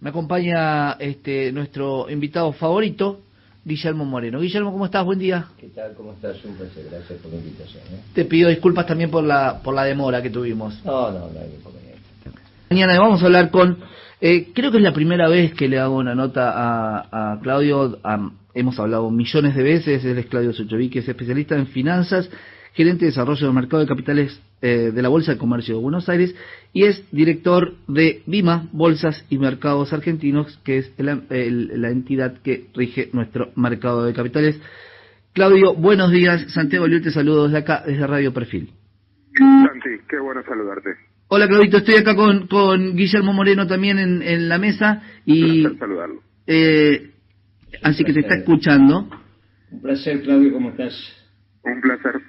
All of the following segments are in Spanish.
Me acompaña este nuestro invitado favorito, Guillermo Moreno. Guillermo, ¿cómo estás? Buen día. ¿Qué tal? ¿Cómo estás? Un placer. Gracias por la invitación. ¿eh? Te pido disculpas también por la por la demora que tuvimos. No, no, no hay inconveniente. Mañana vamos a hablar con... eh, creo que es la primera vez que le hago una nota a, a Claudio. a- hemos hablado millones de veces. Él es Claudio Sochovic, es especialista en finanzas, gerente de desarrollo del mercado de capitales eh, de la Bolsa de Comercio de Buenos Aires y es director de BIMA, Bolsas y Mercados Argentinos, que es la, el- la entidad que rige nuestro mercado de capitales. Claudio, buenos días. Santiago Liu te saludo desde acá, desde Radio Perfil. Santi, qué bueno saludarte. Hola Claudito, estoy acá con, con Guillermo Moreno también en, en la mesa y Placer saludarlo. eh, así que te está escuchando. Un placer, Claudio. ¿Cómo estás? Un placer.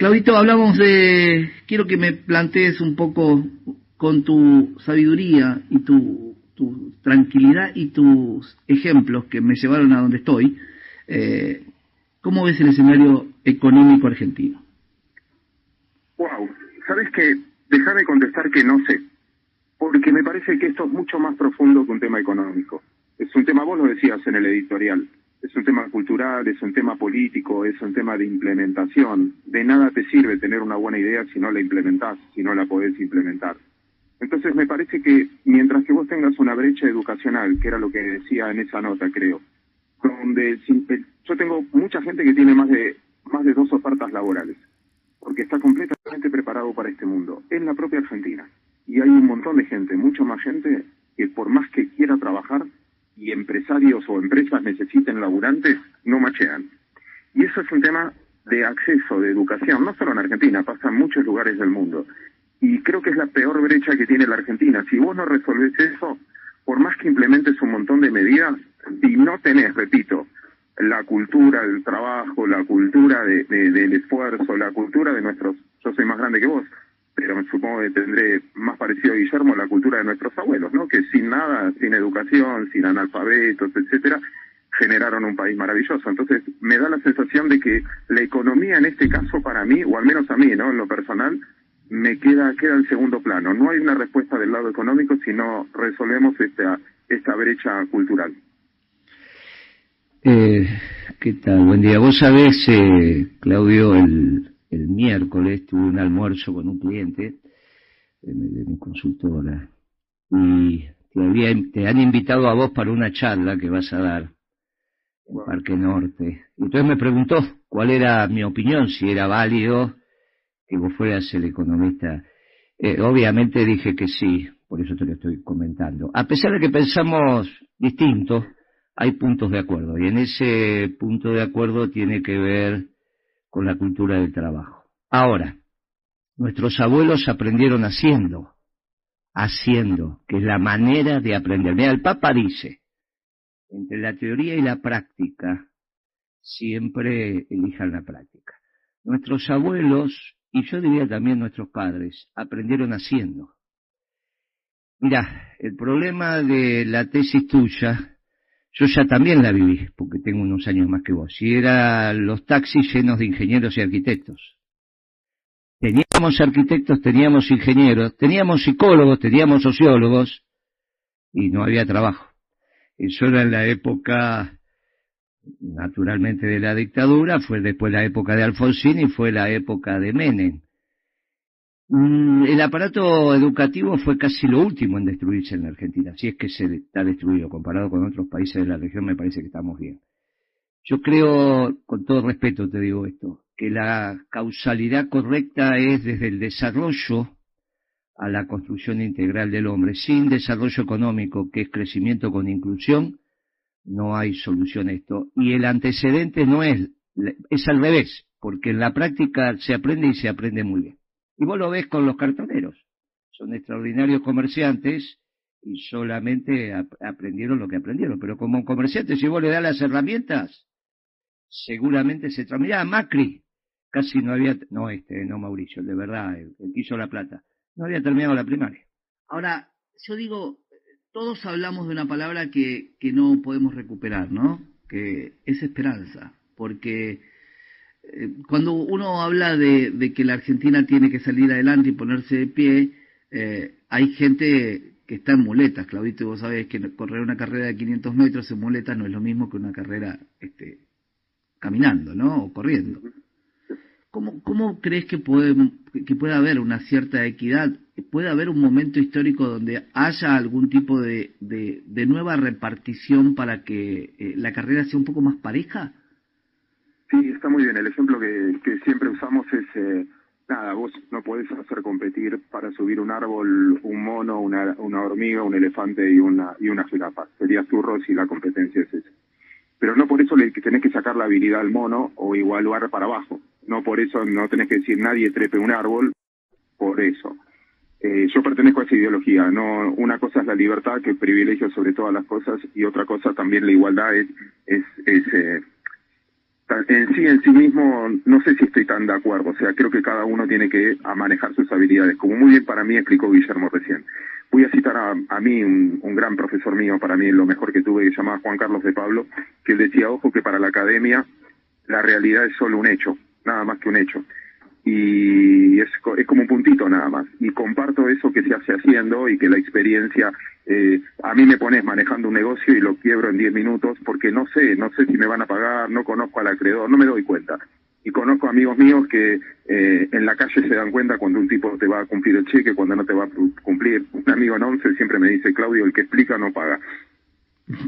Claudito, hablamos de, quiero que me plantees un poco con tu sabiduría y tu, tranquilidad y tus ejemplos que me llevaron a donde estoy, eh, ¿cómo ves el escenario económico argentino? Wow. ¿Sabes qué? Déjame contestar que no sé. Porque me parece que esto es mucho más profundo que un tema económico. Es un tema, vos lo decías en el editorial, es un tema cultural, es un tema político, es un tema de implementación. De nada te sirve tener una buena idea si no la implementás, si no la podés implementar. Entonces me parece que mientras que vos tengas una brecha educacional, que era lo que decía en esa nota, creo, donde eh, yo tengo mucha gente que tiene más de más de dos ofertas laborales, porque está completamente preparado para este mundo, en la propia Argentina. Y hay un montón de gente, mucho más gente, que por más que quiera trabajar y empresarios o empresas necesiten laburantes, no machean. Y eso es un tema de acceso, de educación, no solo en Argentina, pasa en muchos lugares del mundo. Y creo que es la peor brecha que tiene la Argentina. Si vos no resolvés eso, por más que implementes un montón de medidas, y no tenés, repito, la cultura del trabajo, la cultura de- de- del esfuerzo, la cultura de nuestros, yo soy más grande que vos, pero supongo que tendré más parecido a Guillermo la cultura de nuestros abuelos, ¿no? Que sin nada, sin educación, sin analfabetos, etcétera, generaron un país maravilloso. Entonces, me da la sensación de que la economía en este caso para mí, o al menos a mí, ¿no? En lo personal, me queda queda en segundo plano. No hay una respuesta del lado económico si no resolvemos esta esta brecha cultural. Eh, ¿Qué tal? Buen día. Vos sabés, eh, Claudio, el, el miércoles tuve un almuerzo con un cliente de, mi- de mi consultora y te, había, te han invitado a vos para una charla que vas a dar en Parque Norte. Y entonces me preguntó cuál era mi opinión, si era válido que vos fueras el economista. Eh, obviamente dije que sí, por eso te lo estoy comentando. A pesar de que pensamos distinto, hay puntos de acuerdo. Y en ese punto de acuerdo tiene que ver con la cultura del trabajo. Ahora, nuestros abuelos aprendieron haciendo, haciendo, que es la manera de aprender. Mira, el Papa dice, entre la teoría y la práctica, siempre elijan la práctica. Nuestros abuelos, y yo diría también nuestros padres, aprendieron haciendo. Mira, el problema de la tesis tuya, yo ya también la viví, porque tengo unos años más que vos, y eran los taxis llenos de ingenieros y arquitectos. Teníamos arquitectos, teníamos ingenieros, teníamos psicólogos, teníamos sociólogos, y no había trabajo. Eso era en la época, naturalmente, de la dictadura, fue después la época de Alfonsín y fue la época de Menem. Mm, El aparato educativo fue casi lo último en destruirse en la Argentina, si es que se está destruido. Comparado con otros países de la región, me parece que estamos bien. Yo creo, con todo respeto te digo esto, que la causalidad correcta es desde el desarrollo a la construcción integral del hombre. Sin desarrollo económico, que es crecimiento con inclusión, no hay solución a esto. Y el antecedente no es, es al revés, porque en la práctica se aprende y se aprende muy bien. Y vos lo ves con los cartoneros. Son extraordinarios comerciantes y solamente ap- aprendieron lo que aprendieron. Pero como comerciantes, si vos le das las herramientas, seguramente se tra- Mirá, Macri, casi no había, no este, no Mauricio, de verdad, el, el que hizo la plata, no había terminado la primaria. Ahora, yo digo, todos hablamos de una palabra que, que no podemos recuperar, ¿no? Que es esperanza, porque cuando uno habla de, de que la Argentina tiene que salir adelante y ponerse de pie, eh, hay gente que está en muletas, Claudito, vos sabés que correr una carrera de 500 metros en muletas no es lo mismo que una carrera este, caminando, ¿no? O corriendo. ¿Cómo, crees que puede, haber una cierta equidad? ¿Puede haber un momento histórico donde haya algún tipo de, de, nueva repartición para que eh, la carrera sea un poco más pareja? Sí, está muy bien. El ejemplo que, siempre usamos es, eh, nada, vos no podés hacer competir para subir un árbol un mono, una, hormiga, un elefante y una, y una jirafa. Sería zurro si la competencia es esa. Pero no por eso le tenés que sacar la habilidad al mono o igualar para abajo no por eso no tenés que decir nadie trepe un árbol, por eso. Eh, yo pertenezco a esa ideología, no una cosa es la libertad que privilegio sobre todas las cosas y otra cosa también la igualdad es, es, eh, en sí en sí mismo no sé si estoy tan de acuerdo, o sea creo que cada uno tiene que manejar sus habilidades, como muy bien para mí explicó Guillermo recién. Voy a citar a, a mí un, un, gran profesor mío, para mí lo mejor que tuve, que se llamaba Juan Carlos de Pablo, que él decía, ojo que para la academia la realidad es solo un hecho, nada más que un hecho. Y es, es como un puntito nada más. Y comparto eso que se hace haciendo y que la experiencia, eh, a mí me pones manejando un negocio y lo quiebro en 10 minutos porque no sé, no sé si me van a pagar, no conozco al acreedor, no me doy cuenta. Y conozco amigos míos que eh, en la calle se dan cuenta cuando un tipo te va a cumplir el cheque, cuando no te va a cumplir. Un amigo en once siempre me dice, Claudio, el que explica no paga.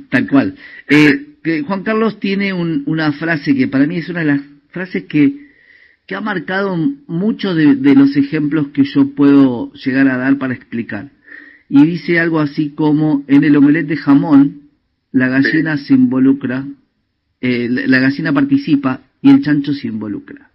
Tal cual. Eh, Juan Carlos tiene un, una frase que para mí es una de las frase que, que ha marcado muchos de, los ejemplos que yo puedo llegar a dar para explicar. Y dice algo así como, en el omelette de jamón, la gallina se involucra, eh, la gallina participa y el chancho se involucra.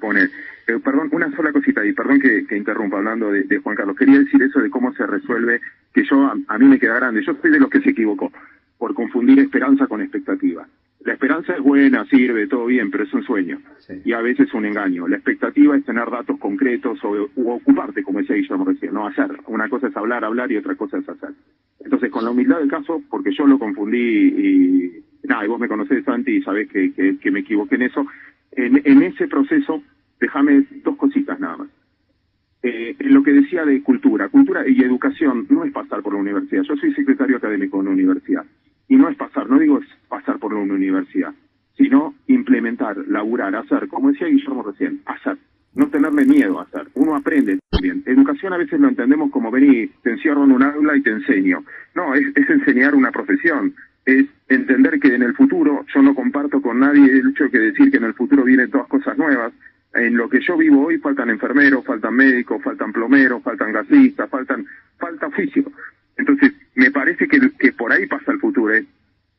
Pone, eh, perdón, una sola cosita y perdón que, interrumpa hablando de, Juan Carlos. Quería decir eso de cómo se resuelve, que yo a, a, mí me queda grande. Yo soy de los que se equivocó por confundir esperanza con expectativa. La esperanza es buena, sirve, todo bien, pero es un sueño y a veces un engaño. La expectativa es tener datos concretos o, ocuparte, como decía Guillermo recién, no hacer. Una cosa es hablar, hablar y otra cosa es hacer. Entonces, con la humildad del caso, porque yo lo confundí y, nada, y vos me conocés, Santi, y sabés que, que, me equivoqué en eso, en, en ese proceso, déjame dos cositas nada más. Eh, lo que decía de cultura, cultura y educación no es pasar por la universidad. Yo soy secretario académico de una universidad y no es pasar, no digo pasar por una universidad, sino implementar, laburar, hacer, como decía Guillermo recién, hacer, no tenerle miedo a hacer. Uno aprende también. Educación a veces lo entendemos como venir, te encierro en un aula y te enseño. No, es, enseñar una profesión, es entender que en el futuro, yo no comparto con nadie el hecho de decir que en el futuro vienen todas cosas nuevas. En lo que yo vivo hoy faltan enfermeros, faltan médicos, faltan plomeros, faltan gasistas, faltan, falta oficio. Entonces, me parece que, por ahí pasa el futuro, es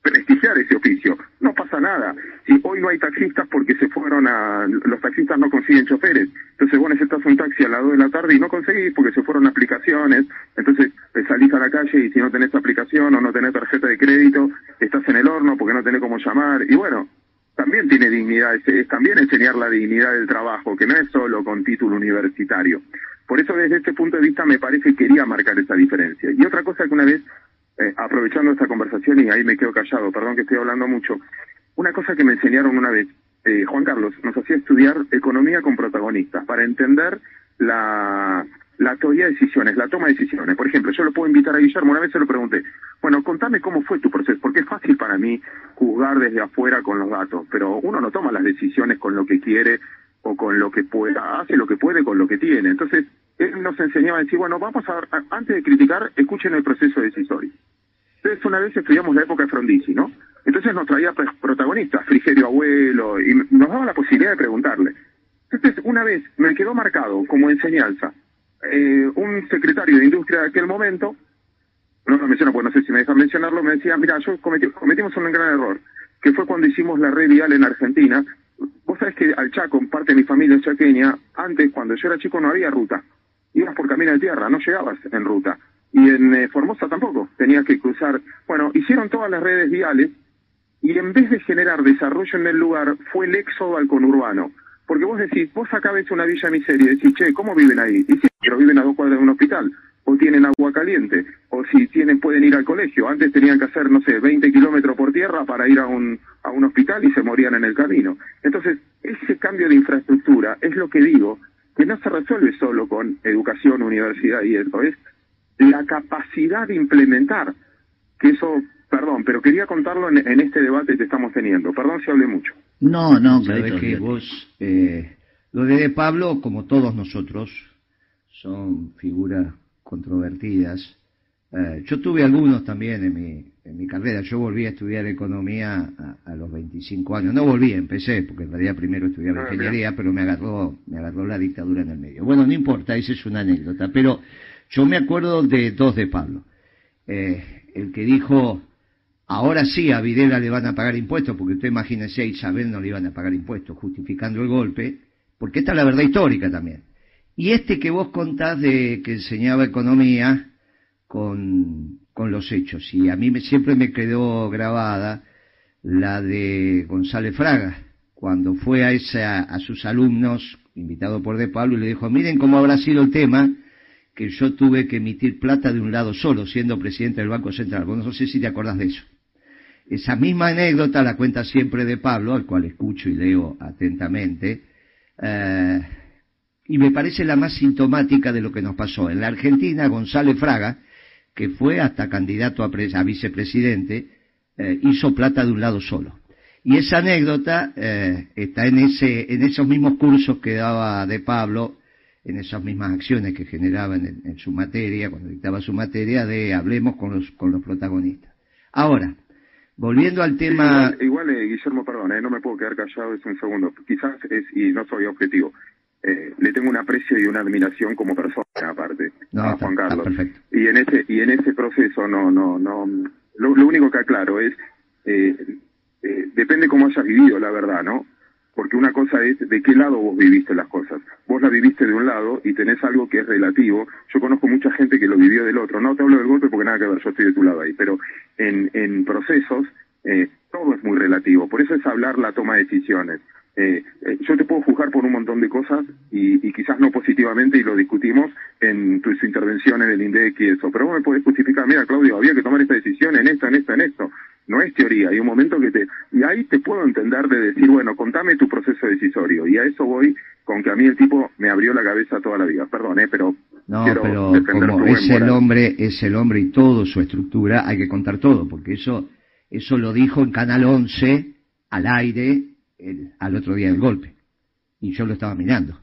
prestigiar ese oficio. No pasa nada. Si hoy no hay taxistas porque se fueron a... Los taxistas no consiguen choferes. Entonces vos necesitas un taxi a las 2 de la tarde y no conseguís porque se fueron aplicaciones. Entonces salís a la calle y si no tenés aplicación o no tenés tarjeta de crédito, estás en el horno porque no tenés cómo llamar. Y bueno, también tiene dignidad, es también enseñar la dignidad del trabajo, que no es solo con título universitario. Por eso desde este punto de vista me parece que quería marcar esa diferencia. Y otra cosa que una vez, eh, aprovechando esta conversación, y ahí me quedo callado, perdón que estoy hablando mucho, una cosa que me enseñaron una vez, eh, Juan Carlos, nos hacía estudiar economía con protagonistas, para entender la, la de decisiones, la toma de decisiones. Por ejemplo, yo lo puedo invitar a Guillermo, una vez se lo pregunté, bueno, contame cómo fue tu proceso, porque es fácil para mí juzgar desde afuera con los datos, pero uno no toma las decisiones con lo que quiere o con lo que pueda, hace lo que puede con lo que tiene. Entonces, él nos enseñaba a decir, bueno, vamos a, antes de criticar, escuchen el proceso decisorio. Entonces, una vez estudiamos la época de Frondizi, ¿no? Entonces nos traía protagonistas, Frigerio Abuelo, y nos daba la posibilidad de preguntarle. Entonces, una vez me quedó marcado como enseñanza eh, un secretario de industria de aquel momento, no lo menciono porque no sé si me dejan mencionarlo, me decía, mira, yo cometimos un gran error, que fue cuando hicimos la red vial en Argentina, Vos sabés que al Chaco, parte de mi familia es chaqueña, antes cuando yo era chico no había ruta. Ibas por camino de tierra, no llegabas en ruta. Y en eh, Formosa tampoco, tenías que cruzar. Bueno, hicieron todas las redes viales y en vez de generar desarrollo en el lugar, fue el éxodo al conurbano. Porque vos decís, vos acá ves una villa miseria y decís, che, ¿cómo viven ahí? Y sí, pero viven a dos cuadras de un hospital o tienen agua caliente, o si tienen pueden ir al colegio. Antes tenían que hacer, no sé, 20 kilómetros por tierra para ir a un, a un hospital y se morían en el camino. Entonces, ese cambio de infraestructura es lo que digo, que no se resuelve solo con educación, universidad y eso, es la capacidad de implementar, que eso, perdón, pero quería contarlo en, este debate que estamos teniendo. Perdón si hablé mucho. No, no, claro que vos, eh, lo de Pablo, como todos nosotros, son figuras controvertidas. Eh, yo tuve algunos también en mi, en mi carrera. Yo volví a estudiar economía a, los 25 años. No volví, empecé, porque en realidad primero estudiaba ah, ingeniería, pero me agarró, me agarró la dictadura en el medio. Bueno, no importa, esa es una anécdota. Pero yo me acuerdo de dos de Pablo. Eh, el que dijo, ahora sí a Videla le van a pagar impuestos, porque usted imagínese a Isabel no le iban a pagar impuestos, justificando el golpe, porque esta es la verdad histórica también. Y este que vos contás de que enseñaba economía con, con los hechos, y a mí me, siempre me quedó grabada la de González Fraga, cuando fue a, esa, a sus alumnos, invitado por De Pablo, y le dijo, miren cómo habrá sido el tema, que yo tuve que emitir plata de un lado solo, siendo presidente del Banco Central. Bueno, no sé si te acordás de eso. Esa misma anécdota la cuenta siempre de Pablo, al cual escucho y leo atentamente, eh, y me parece la más sintomática de lo que nos pasó. En la Argentina, González Fraga, que fue hasta candidato a, vicepresidente, eh, hizo plata de un lado solo. Y esa anécdota eh, está en, ese, en esos mismos cursos que daba de Pablo, en esas mismas acciones que generaba en, su materia, cuando dictaba su materia, de hablemos con los, con los protagonistas. Ahora, volviendo al tema... igual, eh, Guillermo, perdón, no me puedo quedar callado, es un segundo. Quizás es, y no soy objetivo, eh, le tengo un aprecio y una admiración como persona aparte a Juan Carlos. y en ese y en ese proceso no no no lo, único que aclaro es eh, eh, depende cómo hayas vivido la verdad no porque una cosa es de qué lado vos viviste las cosas. Vos la viviste de un lado y tenés algo que es relativo. Yo conozco mucha gente que lo vivió del otro. No te hablo del golpe porque nada que ver yo estoy de tu lado ahí. Pero en en procesos eh, todo es muy relativo. Por eso es hablar la toma de decisiones eh, eh, yo te puedo juzgar por un montón de cosas y, quizás no positivamente y lo discutimos en tu, intervención en el INDEC y eso, pero vos me podés justificar, mira Claudio, había que tomar esta decisión en esto, en esto, en esto. No es teoría, hay un momento que te... Y ahí te puedo entender de decir, bueno, contame tu proceso decisorio. Y a eso voy con que a mí el tipo me abrió la cabeza toda la vida. Perdón, ¿eh? pero... No, pero como es el hombre, es el hombre y todo su estructura, hay que contar todo, porque eso, eso lo dijo en Canal 11, al aire, al otro día del golpe. Y yo lo estaba mirando.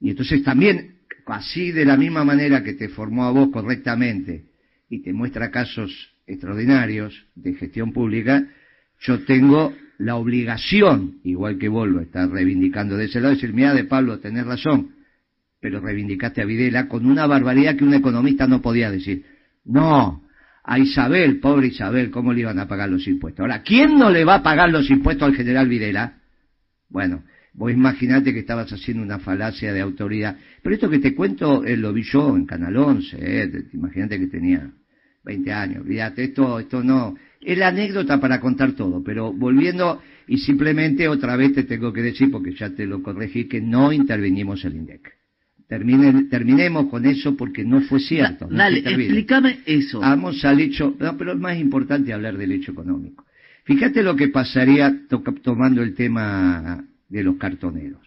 Y entonces también, así de la misma manera que te formó a vos correctamente y te muestra casos extraordinarios de gestión pública, yo tengo la obligación, igual que vos lo estás reivindicando de ese lado, de decir, mira de Pablo, tenés razón, pero reivindicaste a Videla con una barbaridad que un economista no podía decir. No, a Isabel, pobre Isabel, ¿cómo le iban a pagar los impuestos? Ahora, ¿quién no le va a pagar los impuestos al general Videla? Bueno, vos imaginate que estabas haciendo una falacia de autoridad. Pero esto que te cuento eh, lo vi yo en Canal 11, eh, imagínate que tenía 20 años, fíjate, esto, esto no, es la anécdota para contar todo, pero volviendo, y simplemente otra vez te tengo que decir, porque ya te lo corregí, que no intervenimos el INDEC terminemos con eso porque no fue cierto. dale, explícame eso. Vamos al hecho, no, pero es más importante hablar del hecho económico. Fíjate lo que pasaría tomando el tema de los cartoneros.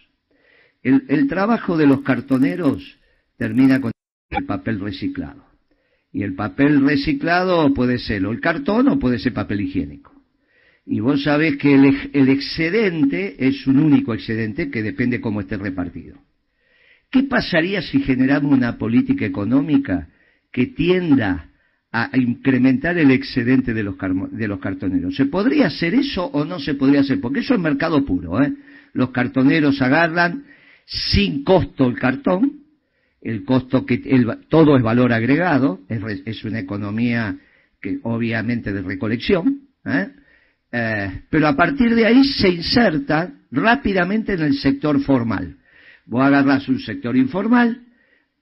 El, trabajo de los cartoneros termina con el papel reciclado. Y el papel reciclado puede ser o el cartón o puede ser papel higiénico. Y vos sabés que el, el excedente es un único excedente que depende cómo esté repartido. ¿Qué pasaría si generamos una política económica que tienda a incrementar el excedente de los, de los cartoneros? ¿Se podría hacer eso o no se podría hacer? Porque eso es mercado puro. ¿eh? Los cartoneros agarran sin costo el cartón, el costo que todo es valor agregado, es, una economía que obviamente de recolección, ¿eh? Eh, pero a partir de ahí se inserta rápidamente en el sector formal. Vos agarras un sector informal,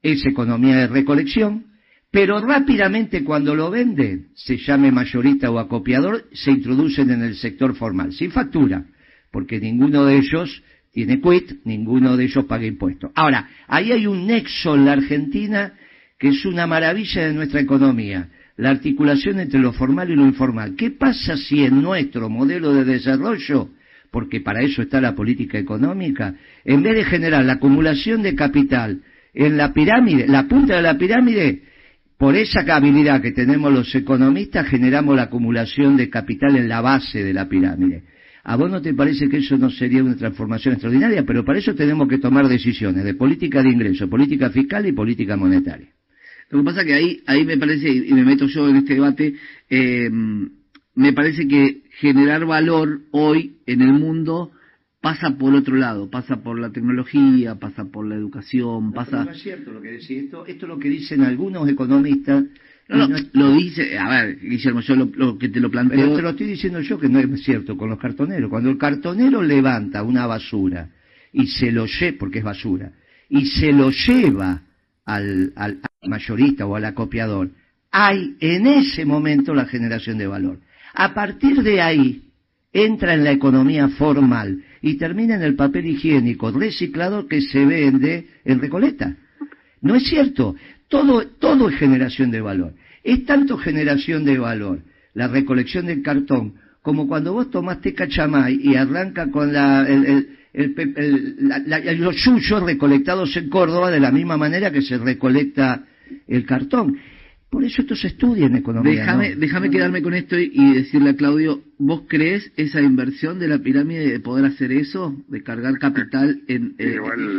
es economía de recolección, pero rápidamente cuando lo venden, se llame mayorista o acopiador, se introducen en el sector formal, sin factura, porque ninguno de ellos tiene quit, ninguno de ellos paga impuestos. Ahora, ahí hay un nexo en la Argentina que es una maravilla de nuestra economía, la articulación entre lo formal y lo informal. ¿Qué pasa si en nuestro modelo de desarrollo porque para eso está la política económica, en vez de generar la acumulación de capital en la pirámide, la punta de la pirámide, por esa habilidad que tenemos los economistas, generamos la acumulación de capital en la base de la pirámide. ¿A vos no te parece que eso no sería una transformación extraordinaria? Pero para eso tenemos que tomar decisiones de política de ingreso, política fiscal y política monetaria. Lo que pasa que ahí, ahí me parece, y me meto yo en este debate, eh, me parece que generar valor hoy en el mundo pasa por otro lado, pasa por la tecnología, pasa por la educación, pasa... No es cierto lo que decís, esto, esto es lo que dicen algunos economistas. No, no, lo dice, a ver, Guillermo, yo lo, que te lo planteo... Pero te lo estoy diciendo yo que no es cierto con los cartoneros. Cuando el cartonero levanta una basura y se lo lleva, porque es basura, y se lo lleva al, al mayorista o al acopiador, hay en ese momento la generación de valor. A partir de ahí, entra en la economía formal y termina en el papel higiénico reciclado que se vende en Recoleta. No es cierto, todo, todo es generación de valor. Es tanto generación de valor la recolección del cartón como cuando vos tomaste cachamay y arranca con la, el, el, los yuyos recolectados en Córdoba de la misma manera que se recolecta el cartón. Por eso esto se estudia en economía. Déjame, déjame quedarme con esto y, decirle a Claudio, ¿vos crees esa inversión de la pirámide de poder hacer eso? De cargar capital en... Eh,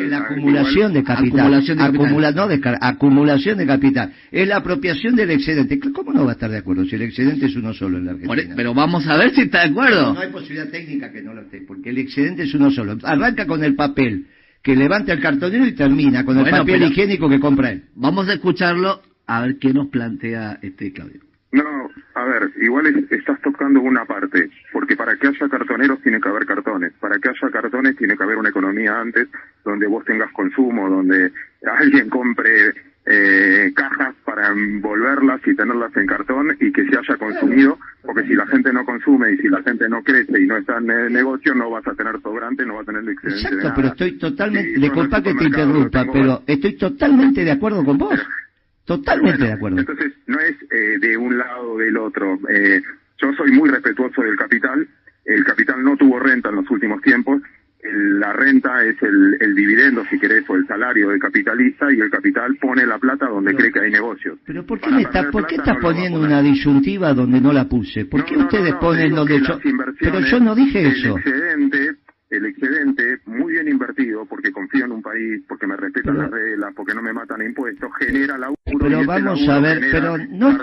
la acumulación de capital. Acumulación de capital. no, de, acumulación de capital. Es la apropiación del excedente. ¿Cómo no va a estar de acuerdo si el excedente es uno solo en la Argentina? E, pero vamos a ver si está de acuerdo. No, hay posibilidad técnica que no lo esté, porque el excedente es uno solo. Arranca con el papel que levanta el cartonero y termina con el papel higiénico que compra él. Vamos a escucharlo a ver qué nos plantea este Claudio. No, a ver, igual estás tocando una parte, porque para que haya cartoneros tiene que haber cartones, para que haya cartones tiene que haber una economía antes donde vos tengas consumo, donde alguien compre eh, cajas para envolverlas y tenerlas en cartón y que se haya consumido, porque si la gente no consume y si la gente no crece y no está en el negocio, no vas a tener sobrante, no vas a tener excedente Exacto, pero estoy totalmente, disculpa que te interrumpa, pero estoy totalmente de acuerdo con vos. Totalmente de acuerdo. Entonces, no es eh, de un lado o del otro. Eh, yo soy muy respetuoso del capital. El capital no tuvo renta en los últimos tiempos. la renta es el, dividendo, si querés, o el salario del capitalista y el capital pone la plata donde cree que hay negocios. Pero ¿por qué, me está, ¿por qué estás poniendo una disyuntiva donde no la puse? ¿Por qué ustedes ponen donde yo... Pero yo no dije eso. excedente el excedente muy bien invertido, porque confío en un país, porque me respetan las reglas, porque no me matan impuestos, genera la Pero vamos a ver, pero no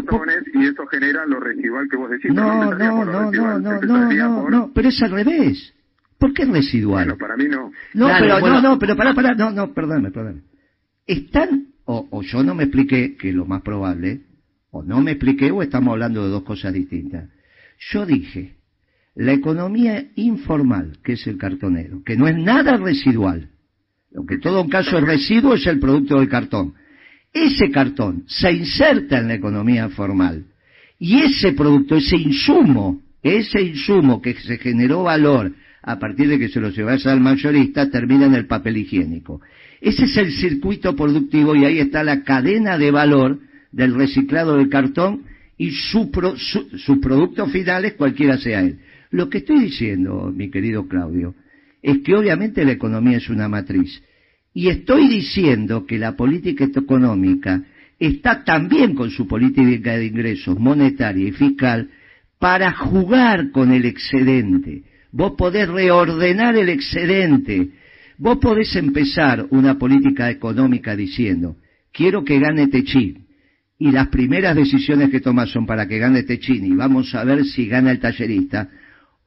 y eso genera lo residual que vos decís. No, no, no, no, no, no, no, pero es al revés. ¿Por qué es residual? Bueno, para mí no. No, pero no, no, pero para, para, no, no, perdóname, perdóname. Están o, o yo no me expliqué, que es lo más probable, o no me expliqué o estamos hablando de dos cosas distintas. Yo dije la economía informal, que es el cartonero, que no es nada residual, aunque en todo caso el residuo es el producto del cartón. Ese cartón se inserta en la economía formal y ese producto, ese insumo, ese insumo que se generó valor a partir de que se lo llevase al mayorista, termina en el papel higiénico. Ese es el circuito productivo y ahí está la cadena de valor del reciclado del cartón y su, sus productos finales, cualquiera sea él. Lo que estoy diciendo, mi querido Claudio, es que obviamente la economía es una matriz. Y estoy diciendo que la política económica está también con su política de ingresos monetaria y fiscal para jugar con el excedente. Vos podés reordenar el excedente. Vos podés empezar una política económica diciendo, quiero que gane Techín. Y las primeras decisiones que tomas son para que gane Techín y vamos a ver si gana el tallerista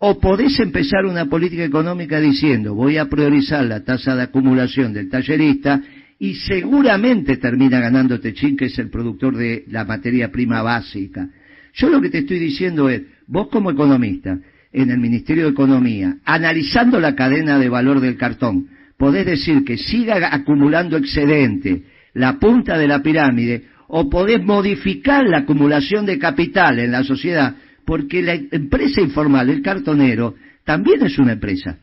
o podés empezar una política económica diciendo voy a priorizar la tasa de acumulación del tallerista y seguramente termina ganando Techín, que es el productor de la materia prima básica. Yo lo que te estoy diciendo es, vos como economista, en el Ministerio de Economía, analizando la cadena de valor del cartón, podés decir que siga acumulando excedente la punta de la pirámide, o podés modificar la acumulación de capital en la sociedad porque la empresa informal, el cartonero, también es una empresa.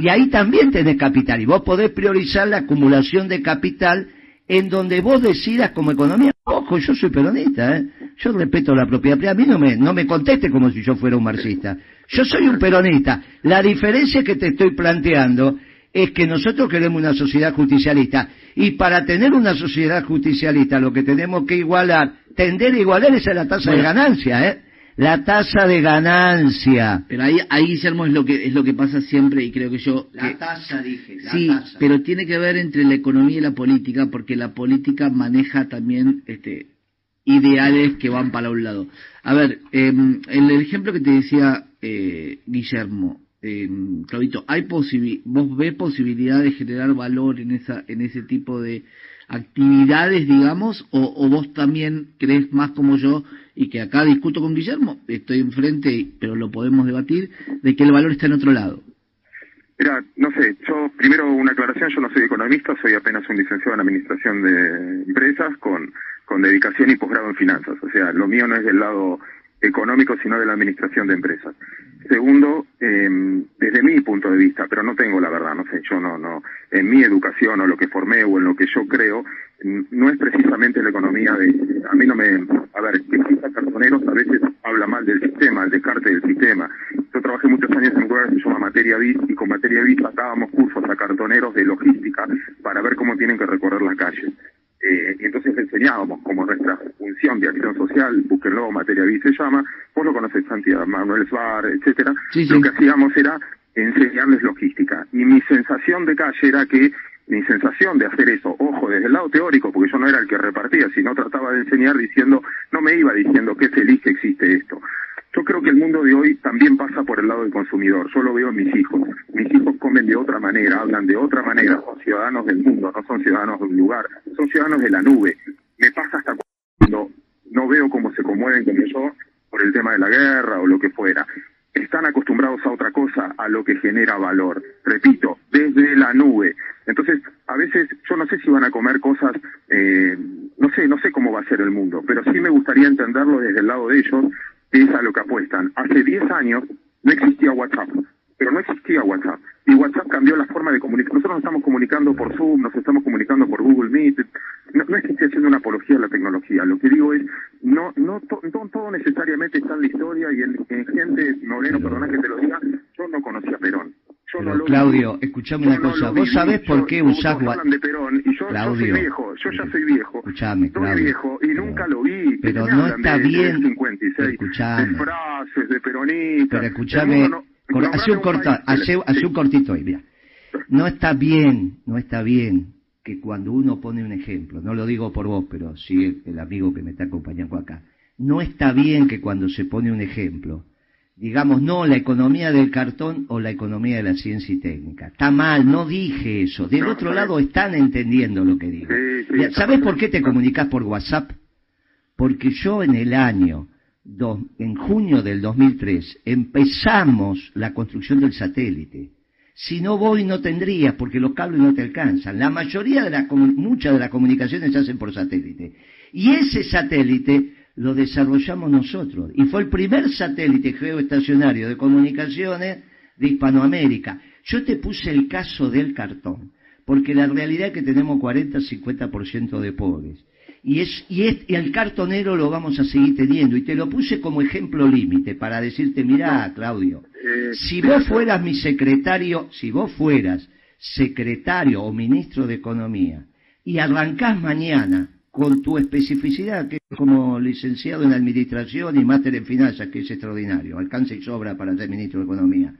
Y ahí también tenés capital. Y vos podés priorizar la acumulación de capital en donde vos decidas como economía. Ojo, yo soy peronista, ¿eh? Yo respeto la propiedad privada. A mí no me, no me conteste como si yo fuera un marxista. Yo soy un peronista. La diferencia que te estoy planteando es que nosotros queremos una sociedad justicialista. Y para tener una sociedad justicialista lo que tenemos que igualar tender a igualar esa es la tasa de ganancia, ¿eh? La tasa de ganancia. Pero ahí, ahí Guillermo, es lo que es lo que pasa siempre y creo que yo... La tasa, dije. La sí, tasa. pero tiene que ver entre la economía y la política, porque la política maneja también este ideales que van para un lado. A ver, eh, el ejemplo que te decía eh, Guillermo, eh, Claudito, ¿hay ¿vos ves posibilidad de generar valor en, esa, en ese tipo de actividades, digamos, o, o, vos también crees más como yo y que acá discuto con Guillermo, estoy enfrente, pero lo podemos debatir, de que el valor está en otro lado? Mira, no sé, yo primero una aclaración, yo no soy economista, soy apenas un licenciado en Administración de Empresas con, con dedicación y posgrado en finanzas, o sea, lo mío no es del lado económico, sino de la administración de empresas. Segundo, eh, desde mi punto de vista, pero no tengo la verdad, no sé, yo no, no, en mi educación o lo que formé o en lo que yo creo, no es precisamente la economía de, a mí no me, a ver, que exista cartoneros a veces habla mal del sistema, el descarte del sistema. Yo trabajé muchos años en un lugar que se llama Materia BIS y con Materia BIS sacábamos cursos a cartoneros de logística para ver cómo tienen que recorrer las calles. Eh, y entonces enseñábamos como nuestra función de acción social, búsquenlo, Materia BIS se llama, vos lo conoces, Santiago, Manuel Sbar, etcétera, sí, sí. lo que hacíamos era enseñarles logística. Y mi sensación de calle era que mi sensación de hacer eso, ojo, desde el lado teórico, porque yo no era el que repartía, sino trataba de enseñar diciendo, no me iba diciendo qué feliz que existe esto. Yo creo que el mundo de hoy también pasa por el lado del consumidor. Yo lo veo en mis hijos. Mis hijos comen de otra manera, hablan de otra manera, son ciudadanos del mundo, no son ciudadanos de un lugar, son ciudadanos de la nube. Me pasa hasta cuando no veo cómo se conmueven como yo por el tema de la guerra o lo que fuera. Están acostumbrados a otra cosa, a lo que genera valor. Repito, desde la nube. Entonces, a veces yo no sé si van a comer cosas, eh, no sé, no sé cómo va a ser el mundo, pero sí me gustaría entenderlo desde el lado de ellos, es a lo que apuestan. Hace 10 años no existía WhatsApp, pero no existía WhatsApp. Y WhatsApp cambió la forma de comunicar. Nosotros nos estamos comunicando por Zoom, nos estamos comunicando por Google Meet. No, no es que esté haciendo una apología a la tecnología. Lo que digo es, no, no, to, no todo necesariamente está en la historia y en, en gente, Moreno, perdona que te lo diga, yo no conocía a Perón. Yo no lo Claudio, vi. escuchame una Yo cosa. ¿Vos vi. sabés por Yo- qué usás WhatsApp? de Perón y yo, yo Claudio, soy viejo, yo ya soy viejo. Escuchame, Soy Claudio. viejo y Pero- nunca lo vi. pero no está bien- del 56, Escuchame. de frases, de peronistas. Pero mundo no- hace un, corta, hace, hace cortito ahí, mira. No está bien, no está bien que cuando uno pone un ejemplo, no lo digo por vos, pero sí el, amigo que me está acompañando acá, no está bien que cuando se pone un ejemplo, digamos, no, la economía del cartón o la economía de la ciencia y técnica. Está mal, no dije eso. Del No, otro lado están entendiendo lo que digo. Sí, sí, Mira, está ¿Sabés perfecto. por qué te comunicas por WhatsApp? Porque yo en el año, en junio del 2003, empezamos la construcción del satélite. Si no voy no tendrías, porque los cables no te alcanzan. La mayoría de las, muchas de las comunicaciones se hacen por satélite. Y ese satélite lo desarrollamos nosotros. Y fue el primer satélite geoestacionario de comunicaciones de Hispanoamérica. Yo te puse el caso del cartón, porque la realidad es que tenemos 40-50% de pobres. Y, es, y, es, y el cartonero lo vamos a seguir teniendo. Y te lo puse como ejemplo límite para decirte, mirá, Claudio, Eh, si vos fueras mi secretario, si vos fueras secretario o ministro de Economía y arrancás mañana con tu especificidad, que es como licenciado en Administración y máster en Finanzas, que es extraordinario, alcanza y sobra para ser ministro de Economía,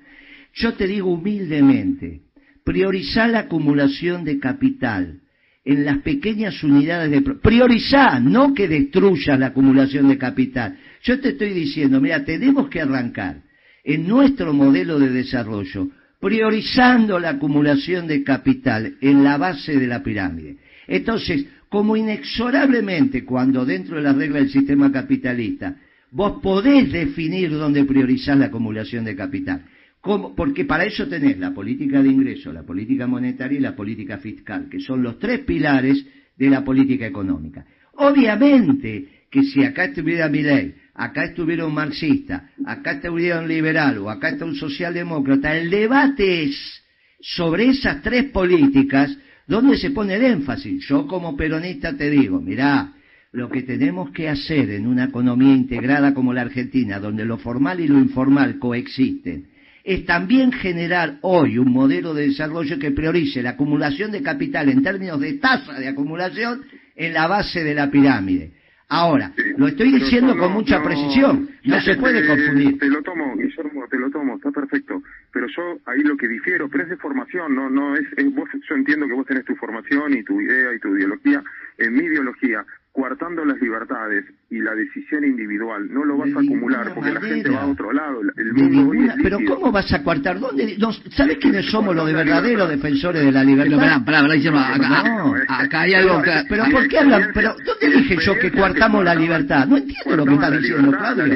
yo te digo humildemente, priorizá la acumulación de capital en las pequeñas unidades de... Priorizá, no que destruyas la acumulación de capital. Yo te estoy diciendo, mira, tenemos que arrancar en nuestro modelo de desarrollo, priorizando la acumulación de capital en la base de la pirámide. Entonces, como inexorablemente cuando dentro de la regla del sistema capitalista, vos podés definir dónde priorizar la acumulación de capital. Porque para eso tenés la política de ingreso, la política monetaria y la política fiscal, que son los tres pilares de la política económica. Obviamente que si acá estuviera Milei, acá estuviera un marxista, acá estuviera un liberal o acá está un socialdemócrata, el debate es sobre esas tres políticas donde se pone el énfasis. Yo como peronista te digo, mirá, lo que tenemos que hacer en una economía integrada como la Argentina, donde lo formal y lo informal coexisten, es también generar hoy un modelo de desarrollo que priorice la acumulación de capital en términos de tasa de acumulación en la base de la pirámide. Ahora, lo estoy diciendo con mucha precisión, no se puede confundir. Te lo tomo, Guillermo, te lo tomo, está perfecto. Pero yo ahí lo que difiero, pero es de formación, no no es, es vos, yo entiendo que vos tenés tu formación y tu idea y tu ideología. En mi ideología, coartando las libertades y la decisión individual, no lo vas a acumular porque la gente va a otro lado. El mundo hoy es pero ¿cómo vas a coartar? ¿Dónde, ¿Sabes quiénes somos los de verdaderos defensores de la libertad? Pero, pará, acá, acá, hay algo que... Pero ¿por qué hablan? Pero ¿dónde dije yo que coartamos la libertad? No entiendo lo que está diciendo Claudio.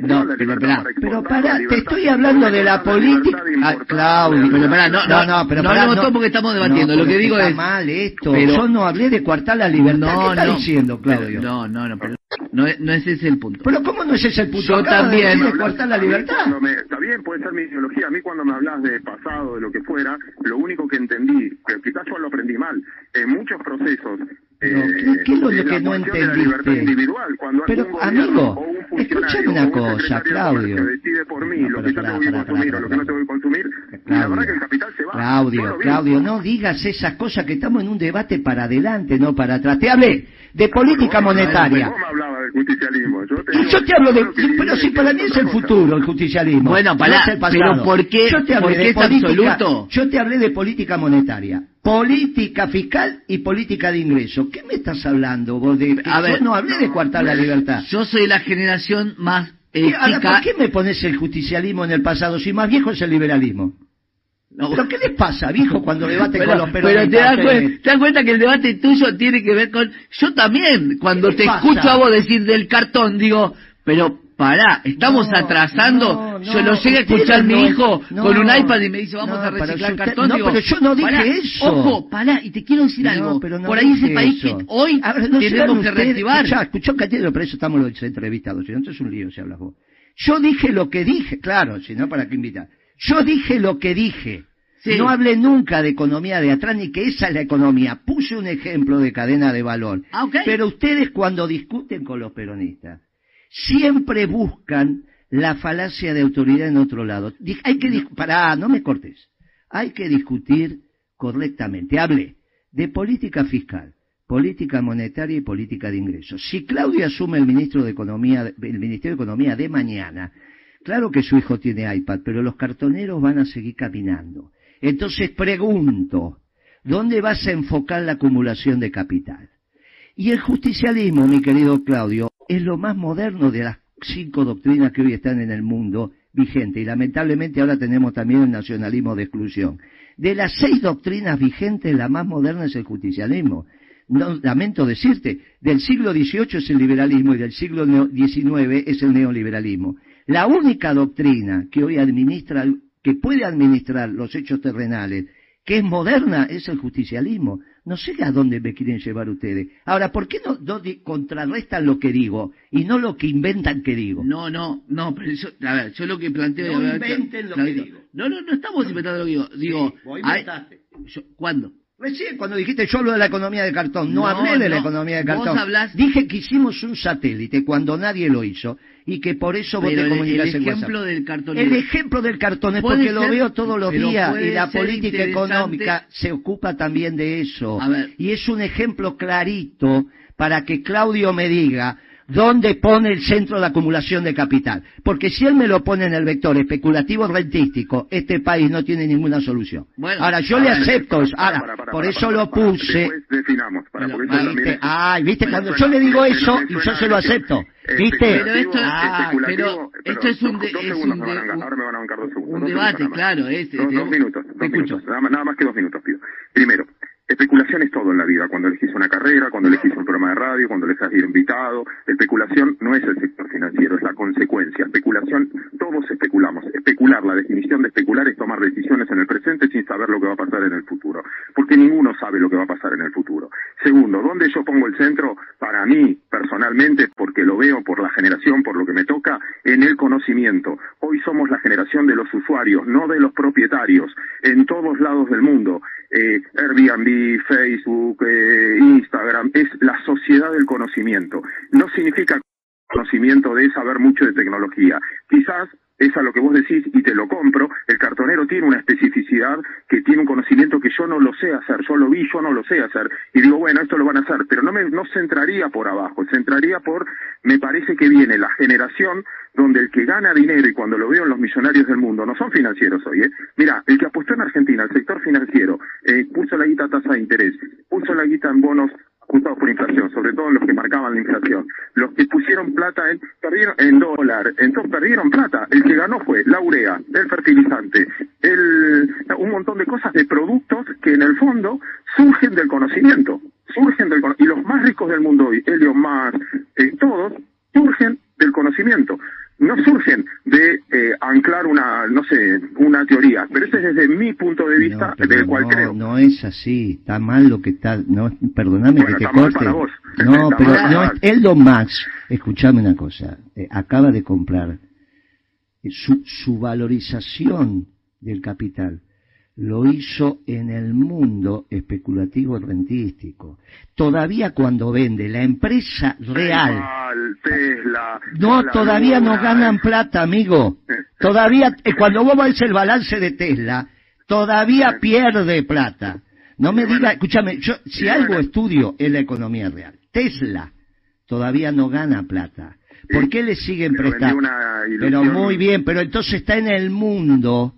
No, pero pero pará, te estoy hablando de la política... Ah, Claudio, pero pará, no, no, no, pero pará, no, no, porque estamos debatiendo, lo que digo es... mal esto, yo no hablé de coartar la libertad, ¿qué está diciendo, Claudio? No, no, no, pero... No, no es ese el punto. Pero ¿cómo no es ese el punto? Yo también. De cortar la libertad. está bien, puede ser mi ideología. A mí cuando me hablas de pasado, de lo que fuera, lo único que entendí, que quizás yo lo aprendí mal, en muchos procesos eh, ¿qué, es lo que no entendiste? Pero, amigo, escúchame una cosa, Claudio. Que decide por mí lo que yo te voy a consumir o lo que no te voy a consumir, la verdad que el capital se va. Claudio, Claudio, no digas esas cosas que estamos en un debate para adelante, no para atrás. Te hablé de política monetaria. Yo te, yo te hablo de... Pero si para mí es el futuro, el justicialismo. Bueno, para, pero ¿por qué, yo te hablé de es absoluto? Yo te hablé de política monetaria política fiscal y política de ingreso. ¿Qué me estás hablando vos de A ver, yo no hablé de coartar la libertad. Yo soy la generación más ética. ¿Por qué me pones el justicialismo en el pasado si más viejo es el liberalismo? No. ¿Pero qué les pasa, viejo, cuando debate con los peronistas? Pero te das, cuenta, te das, cuenta, que el debate tuyo tiene que ver con... Yo también, cuando te escucho a vos decir del cartón, digo, pero pará, estamos atrasando. yo lo llegué a escuchar mi hijo con un iPad y me dice, vamos a reciclar cartón. No, pero yo no dije eso. Ojo, pará, y te quiero decir algo. Por ahí ese país que hoy tenemos que reactivar. Escuchá, escuchó Catiero, por eso estamos los entrevistados. Si no, es un lío si hablas vos. Yo dije lo que dije, claro, si no, ¿para qué invitar? Yo dije lo que dije. No hablé nunca de economía de atrás ni que esa es la economía. Puse un ejemplo de cadena de valor. Ah, pero ustedes cuando discuten con los peronistas, siempre buscan la falacia de autoridad en otro lado. Hay que pará, no me cortes. Hay que discutir correctamente. Hable de política fiscal, política monetaria y política de ingresos. Si Claudia asume el ministro de Economía, el Ministerio de Economía de mañana, claro que su hijo tiene iPad, pero los cartoneros van a seguir caminando. Entonces pregunto, ¿dónde vas a enfocar la acumulación de capital? Y el justicialismo, mi querido Claudio, es lo más moderno de las cinco doctrinas que hoy están en el mundo vigente y lamentablemente ahora tenemos también el nacionalismo de exclusión. De las seis doctrinas vigentes, la más moderna es el justicialismo. No, lamento decirte, del siglo XVIII es el liberalismo y del siglo XIX es el neoliberalismo. La única doctrina que hoy administra, que puede administrar los hechos terrenales, que es moderna, es el justicialismo. No sé a dónde me quieren llevar ustedes. Ahora, ¿por qué no, contrarrestan lo que digo y no lo que inventan que digo? No, no, no, pero yo, a ver, yo lo que planteo... No inventen lo que digo. No, no, no estamos inventando lo que digo. Digo, ¿cuándo? Recién cuando dijiste yo hablo de la economía de cartón, no, hablé de la economía de cartón. Dije que hicimos un satélite cuando nadie lo hizo y que por eso vos te comunicas el ejemplo del cartón. El ejemplo del cartón es porque lo veo todos los días y la política económica se ocupa también de eso. Y es un ejemplo clarito para que Claudio me diga ¿Dónde pone el centro de acumulación de capital? Porque si él me lo pone en el vector especulativo rentístico, este país no tiene ninguna solución. ahora, yo le acepto eso. Ahora, por eso lo puse. definamos. ¿viste? Ay, viste, cuando yo le digo eso, y yo se lo acepto. ¿Viste? Pero esto, ah, pero esto es un, de, es un, un, un debate, claro. Es, dos, dos minutos, dos minutos. nada más que dos minutos, pido. Primero, Especulación es todo en la vida, cuando elegís una carrera, cuando elegís un programa de radio, cuando elegís ir invitado. Especulación no es el sector financiero, es la consecuencia. Especulación, todos especulamos. Especular, la definición de especular es tomar decisiones en el presente sin saber lo que va a pasar en el futuro, porque ninguno sabe lo que va a pasar en el futuro. Segundo, ¿dónde yo pongo el centro? Para mí, personalmente, porque lo veo por la generación, por lo que me toca, en el conocimiento. Hoy somos la generación de los usuarios, no de los propietarios, en todos lados del mundo. Eh, Airbnb, Facebook, eh, Instagram, es la sociedad del conocimiento. No significa conocimiento de saber mucho de tecnología. Quizás es a lo que vos decís y te lo compro, el cartonero tiene una especificidad que tiene un conocimiento que yo no lo sé hacer, yo lo vi, yo no lo sé hacer, y digo, bueno, esto lo van a hacer, pero no me no centraría por abajo, centraría por, me parece que viene la generación donde el que gana dinero, y cuando lo veo en los millonarios del mundo, no son financieros hoy, ¿eh? Mira, el que apostó en Argentina, el sector financiero, eh, puso la guita a tasa de interés, puso la guita en bonos ajustados por inflación, sobre todo los que marcaban la inflación. Los que pusieron plata en, perdieron, en dólar, entonces perdieron plata. El que ganó fue la urea, el fertilizante, el, un montón de cosas, de productos que en el fondo surgen del conocimiento, surgen del y los más ricos del mundo hoy, Elon Musk, eh, todos, surgen del conocimiento no surgen de eh, anclar una, no sé, una teoría, pero ese es desde mi punto de vista, del cual creo. No es así, está mal lo que está, no, perdóname que te corte. No, pero no, Eldo Max, escuchame una cosa, eh, acaba de comprar eh, su, su valorización del capital lo hizo en el mundo especulativo rentístico. Todavía cuando vende la empresa real. no, todavía no ganan plata, amigo. Todavía, eh, cuando vos ves el balance de Tesla, todavía pierde plata. No me diga, escúchame, yo, si algo estudio es la economía real. Tesla todavía no gana plata. ¿Por qué le siguen prestando? Pero muy bien, pero entonces está en el mundo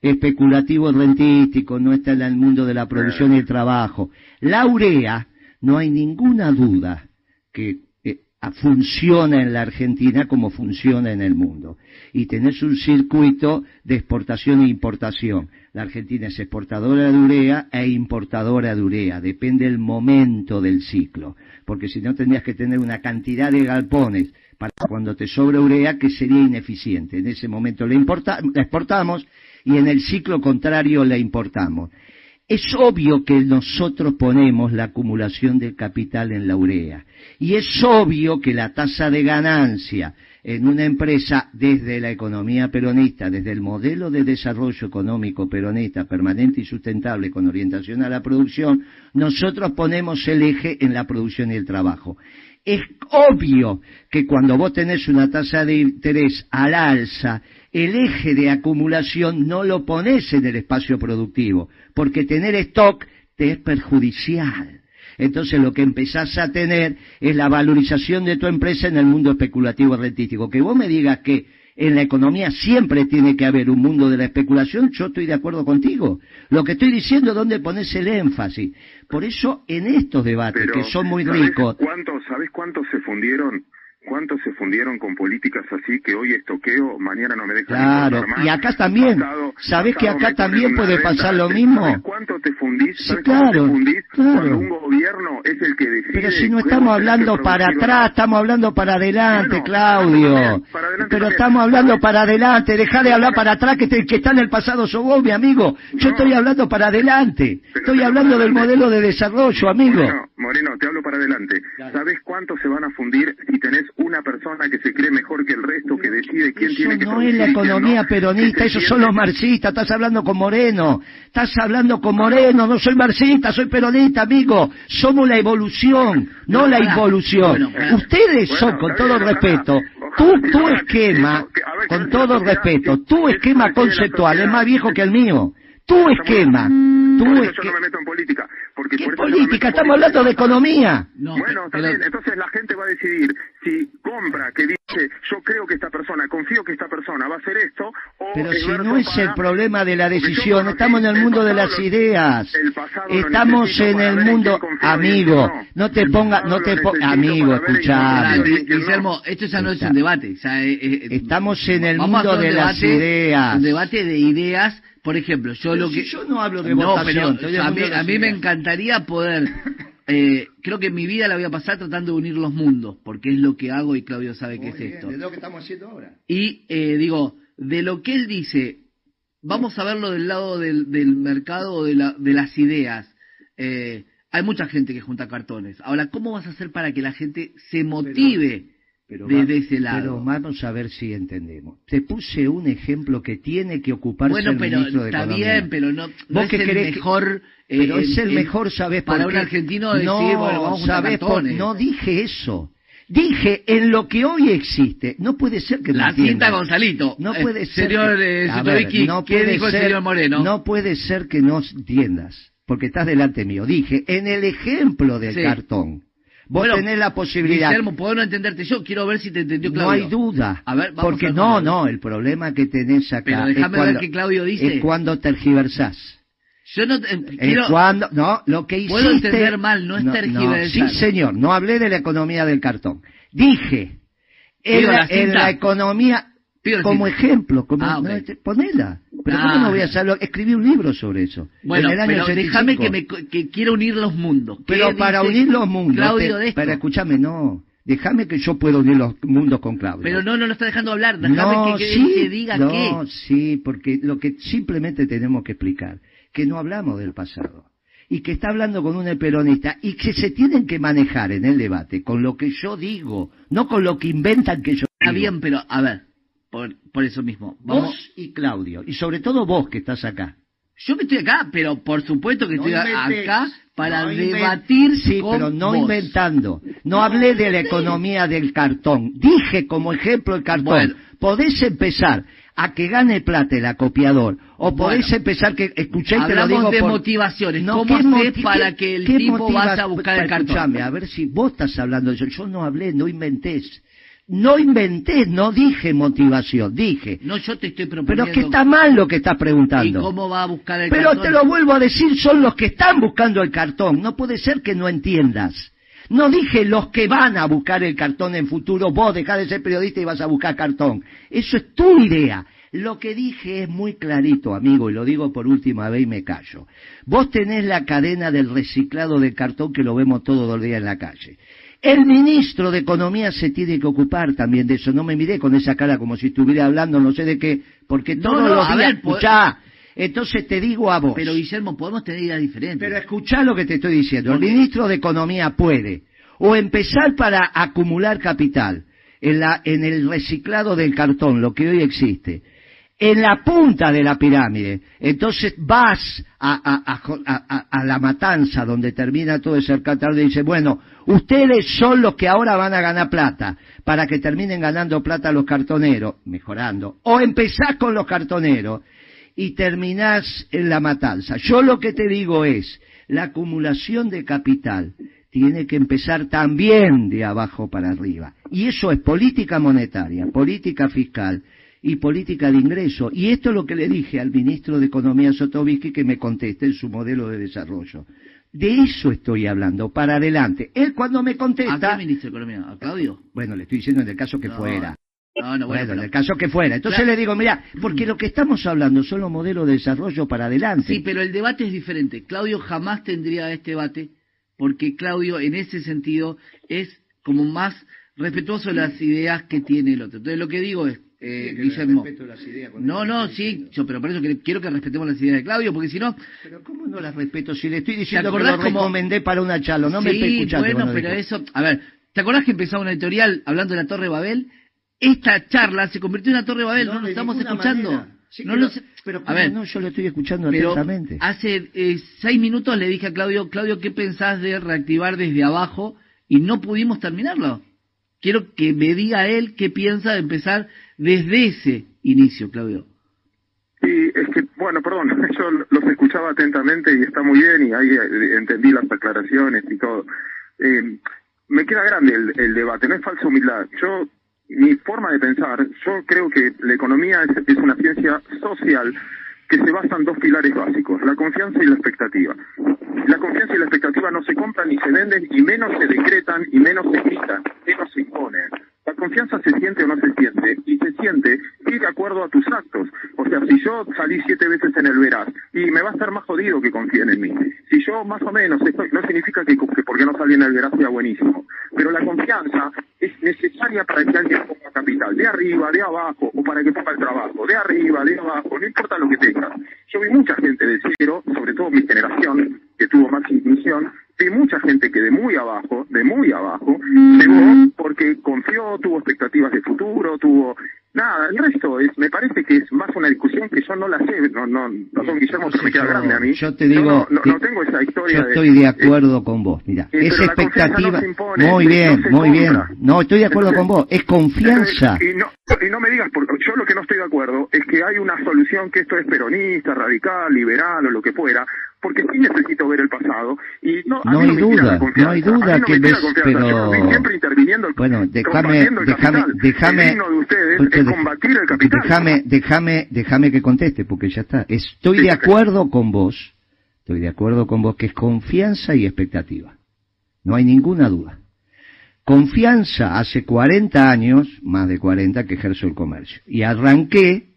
especulativo rentístico, no está en el mundo de la producción y el trabajo. La urea, no hay ninguna duda que eh, funciona en la Argentina como funciona en el mundo. Y tenés un circuito de exportación e importación. La Argentina es exportadora de urea e importadora de urea. Depende del momento del ciclo. Porque si no tendrías que tener una cantidad de galpones para cuando te sobra urea que sería ineficiente. En ese momento la, la exportamos y en el ciclo contrario la importamos. Es obvio que nosotros ponemos la acumulación del capital en la urea y es obvio que la tasa de ganancia en una empresa desde la economía peronista, desde el modelo de desarrollo económico peronista permanente y sustentable con orientación a la producción, nosotros ponemos el eje en la producción y el trabajo. Es obvio que cuando vos tenés una tasa de interés al alza el eje de acumulación no lo pones en el espacio productivo, porque tener stock te es perjudicial. Entonces lo que empezás a tener es la valorización de tu empresa en el mundo especulativo rentístico. Que vos me digas que en la economía siempre tiene que haber un mundo de la especulación, yo estoy de acuerdo contigo. Lo que estoy diciendo es dónde pones el énfasis. Por eso en estos debates, que son muy ricos... ¿Sabes cuántos se fundieron ¿Cuántos se fundieron con políticas así que hoy es toqueo, mañana no me dejan Claro, y acá también, ¿sabes que acá también puede pasar lo mismo? ¿Sabes cuánto te fundís? Sí, claro, claro. un gobierno es el que decide? Pero si no estamos hablando para atrás, estamos hablando para adelante, Claudio. Pero estamos hablando para adelante, deja de hablar para atrás que, que está en el pasado sos vos, mi amigo. Yo estoy hablando para adelante. Estoy hablando del modelo de desarrollo, amigo. Moreno, te hablo para adelante. ¿Sabes cuánto se van a fundir si tenés una persona que se cree mejor que el resto, que decide quién tiene que no es la economía peronista, esos son los marxistas, estás hablando con Moreno, estás hablando con Moreno, no soy marxista, soy peronista, amigo, somos la evolución, no la involución. Ustedes son, con todo respeto, tu, tu esquema, con todo respeto, tu esquema conceptual es más viejo que el mío, tu esquema yo no me meto en política. Porque ¿Qué política? Estamos hablando de economía. bueno, también, entonces la gente va a decidir si compra, que dice, yo creo que esta persona, confío que esta persona va a hacer esto, o Pero si no es el problema de la decisión, estamos en el mundo de las ideas. Estamos en el mundo, amigo, no te ponga, no te ponga, amigo, escuchame. Guillermo, esto ya no es un debate. Eh, eh, estamos en el mundo de las ideas. Un debate de ideas por ejemplo, yo lo que... yo no hablo de votación. a, mí, me encantaría poder... Eh, creo que mi vida la voy a pasar tratando de unir los mundos, porque es lo que hago y Claudio sabe que es esto. Es lo que estamos haciendo ahora. Y eh, digo, de lo que él dice, vamos a verlo del lado del, del mercado o de, la, de las ideas. Eh, hay mucha gente que junta cartones. Ahora, ¿cómo vas a hacer para que la gente se motive? Pero desde ese lado. Pero vamos a ver si entendemos. Te puse un ejemplo que tiene que ocuparse el ministro de está bien, pero no, no es el mejor... Eh, pero es el mejor, ¿sabes Para un argentino decir, no, bueno, vamos a No dije eso. Dije, en lo que hoy existe, no puede ser que no La cinta Gonzalito. No Eh, puede ser. Señor que- eh, ver, no ¿qué puede dijo el ser- señor Moreno? No puede ser que no entiendas, porque estás delante mío. Dije, en el ejemplo del Sí. cartón, Bueno, tenés la posibilidad. Guillermo, puedo no entenderte yo, quiero ver si te entendió no Claudio. hay duda. A ver, vamos porque a no, no, el problema que tenés acá Pero es déjame ver cuando, qué Claudio dice. es cuando tergiversás. Yo no eh, quiero... cuando, no, lo que hiciste... Puedo entender mal, no es tergiversar. sí, señor, no hablé de la economía del cartón. Dije, en, la, la en la economía, Pido como ejemplo, como, Ah, no, ok. este, ponela. Pero Ah. ¿cómo no voy a hacerlo? Escribí un libro sobre eso. Bueno, en el año pero déjame 85. que me que quiero unir los mundos. ¿Qué Pero para unir los mundos, Claudio te- pero escúchame, no. Déjame que yo pueda unir los mundos con Claudio. Pero no, no lo está dejando hablar. Déjame no, que, que, sí, que diga no, qué. sí, porque lo que simplemente tenemos que explicar, que no hablamos del pasado, y que está hablando con un peronista, y que se tienen que manejar en el debate con lo que yo digo, no con lo que inventan que yo Está digo. bien, pero a ver, por, por eso mismo. Vamos. Vos y Claudio, y sobre todo vos que estás acá. Yo que estoy acá, pero por supuesto que No estoy inventes, acá para no debatir Sí, con pero no vos. inventando. No hablé de la economía del cartón. Dije como ejemplo el cartón. Bueno. Podés empezar a que gane plata el acopiador. O podés Bueno. empezar que, escuché te lo digo de por- motivaciones. No, ¿Cómo ¿qué hacer para que el tipo motivas- vaya a buscar el cartón? A ver si vos estás hablando de eso. Yo no hablé, no inventés. No inventé, no dije motivación, dije. No, yo te estoy Pero proponiendo. es que está mal lo que estás ¿Y preguntando. cómo va a buscar el Pero cartón? te lo vuelvo a decir, son los que están buscando el cartón. No puede ser que no entiendas. No dije los que van a buscar el cartón en futuro, vos dejás de ser periodista y vas a buscar cartón. Eso es tu idea. Lo que dije es muy clarito, amigo, y lo digo por última vez y me callo. Vos tenés la cadena del reciclado de cartón que lo vemos todos los días en la calle. El ministro de Economía se tiene que ocupar también de eso. No me miré con esa cara como si estuviera hablando no sé de qué, porque No, todos no, los días, ver, escuchá, entonces te digo a vos. Pero Guillermo, podemos tener ideas diferentes. Pero escuchá lo que te estoy diciendo. El ministro de Economía puede o empezar para acumular capital en, la, en el reciclado del cartón, lo que hoy existe, en la punta de la pirámide. Entonces vas a, la matanza donde termina todo ese alcatraz y dice, bueno, ustedes son los que ahora van a ganar plata, para que terminen ganando plata los cartoneros, mejorando. O empezás con los cartoneros y terminás en la matanza. Yo lo que te digo es, la acumulación de capital tiene que empezar también de abajo para arriba. Y eso es política monetaria, política fiscal y política de ingreso. Y esto es lo que le dije al ministro de Economía Sotovich que me conteste en su modelo de desarrollo. De eso estoy hablando, para adelante. Él cuando me ¿A contesta, qué ministro de Economía? ¿A Claudio? bueno, le estoy diciendo en el caso que No, fuera. No, no, bueno, Bueno, en el caso que fuera. Entonces Claro. le digo, mira, porque lo que estamos hablando son los modelos de desarrollo para adelante. Sí, pero el debate es diferente. Claudio jamás tendría este debate porque Claudio en ese sentido es como más respetuoso de las ideas que tiene el otro. Entonces lo que digo es, eh, Guillermo, no, no, sí, yo, pero por eso que- quiero que respetemos las ideas de Claudio, porque si no, Pero ¿cómo no las respeto si le estoy diciendo que lo recomendé para una charla? No me sí, estoy escuchando. bueno, pero dijo. eso, a ver, ¿te acordás que empezaba una editorial hablando de la Torre Babel? Esta charla se convirtió en una Torre Babel, no, lo estamos escuchando. manera. Sí, no pero, lo sé- pero a ¿cómo ver, no, yo lo estoy escuchando Pero atentamente. hace eh, seis minutos le dije a Claudio, Claudio, ¿qué pensás de reactivar desde abajo? Y no pudimos terminarlo. Quiero que me diga él qué piensa de empezar desde ese inicio, Claudio. Sí, es que, bueno, perdón, yo los escuchaba atentamente y está muy bien y ahí eh, entendí las aclaraciones y todo. Eh, me queda grande el, el debate, no es falsa humildad. Yo, mi forma de pensar, yo creo que la economía es, una ciencia social que se basa en dos pilares básicos, la confianza y la expectativa. La confianza y la expectativa no se compran ni se venden, y menos se decretan, y menos se gritan, menos se imponen. La confianza se siente o no se siente, y se siente sí de acuerdo a tus actos. O sea, si yo salí siete veces en el Veraz, y me va a estar más jodido que confíen en mí. Si yo más o menos, estoy, no significa que, que porque no salí en el Veraz sea buenísimo, pero la confianza es necesaria para que alguien ponga capital, de arriba, de abajo, o para que ponga el trabajo, de arriba, de abajo, no importa lo que tenga. Yo vi mucha gente de cero, sobre todo mi generación, que tuvo más inclusión, de mucha gente que de muy abajo, de muy abajo, llegó tuvo expectativas de futuro, tuvo Nada, el resto es, me parece que es más una discusión que yo no la sé, no, no, perdón Guillermo, pero me queda grande a mí. Yo te digo, no, no, tengo esa historia. Yo estoy de acuerdo con vos, mira, esa expectativa, muy bien, muy bien, no, estoy de acuerdo con vos, es confianza. Y no, y no me digas, porque yo lo que no estoy de acuerdo es que hay una solución que esto es peronista, radical, liberal o lo que fuera, porque sí necesito ver el pasado y no, no hay duda, no hay duda que ves, pero siempre interviniendo, bueno, déjame, déjame, déjame, de ustedes es combatir el capital. Déjame, déjame, déjame que conteste porque ya está. Estoy de acuerdo con vos, estoy de acuerdo con vos que es confianza y expectativa. No hay ninguna duda. Confianza hace 40 años, más de 40 que ejerzo el comercio y arranqué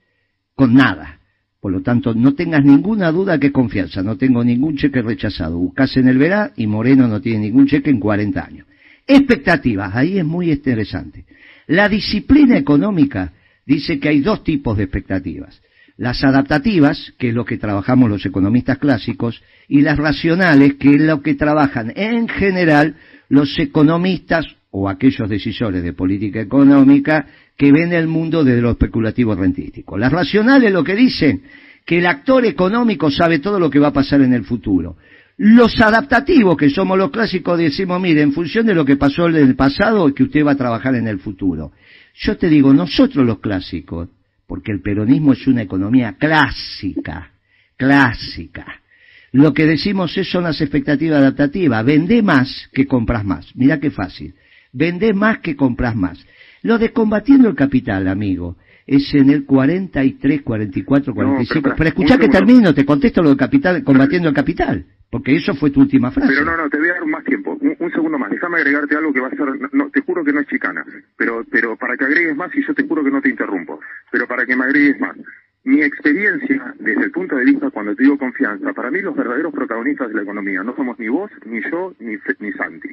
con nada por lo tanto, no tengas ninguna duda que confianza. No tengo ningún cheque rechazado. Buscas en el Verá y Moreno no tiene ningún cheque en 40 años. Expectativas. Ahí es muy interesante. La disciplina económica dice que hay dos tipos de expectativas. Las adaptativas, que es lo que trabajamos los economistas clásicos, y las racionales, que es lo que trabajan en general los economistas o aquellos decisores de política económica que ven el mundo desde lo especulativo rentístico. Las racionales lo que dicen que el actor económico sabe todo lo que va a pasar en el futuro. Los adaptativos, que somos los clásicos, decimos, mire, en función de lo que pasó en el pasado, que usted va a trabajar en el futuro. Yo te digo, nosotros los clásicos, porque el peronismo es una economía clásica, clásica. Lo que decimos es son las expectativas adaptativas. Vende más que compras más. Mira qué fácil. Vende más que compras más. Lo de combatiendo el capital, amigo, es en el 43, 44, 45. pero, escucha que termino, te contesto lo de capital, combatiendo el capital, porque eso fue tu última frase. Pero no, no, te voy a dar más tiempo, un, segundo más. Déjame agregarte algo que va a ser, no, te juro que no es chicana, pero, pero para que agregues más y yo te juro que no te interrumpo, pero para que me agregues más. Mi experiencia, desde el punto de vista cuando te digo confianza, para mí los verdaderos protagonistas de la economía no somos ni vos, ni yo, ni, ni Santi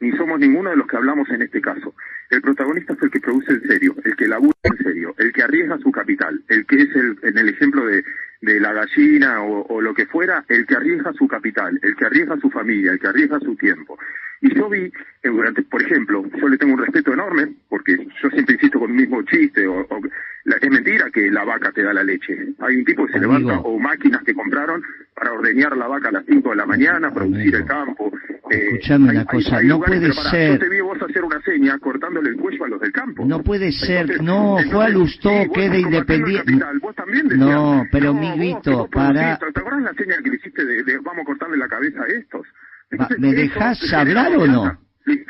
ni somos ninguno de los que hablamos en este caso. El protagonista es el que produce en serio, el que labura en serio, el que arriesga su capital, el que es el, en el ejemplo de, de la gallina o, o, lo que fuera, el que arriesga su capital, el que arriesga su familia, el que arriesga su tiempo. Y yo vi, eh, durante, por ejemplo, yo le tengo un respeto enorme, porque yo siempre insisto con el mismo chiste, o, es mentira que la vaca te da la leche. Hay un tipo que se levanta, o máquinas que compraron para ordeñar la vaca a las 5 de la mañana, producir el campo. Eh, Escuchame una cosa, no puede ser... Yo te vi vos hacer una seña cortándole el cuello a los del campo. No puede ser, no, fue a Lustó, quede independiente. No, pero mi Vito, para... ¿Te acuerdas la seña que le hiciste de, vamos a cortarle la cabeza a estos? ¿Me dejas hablar o no?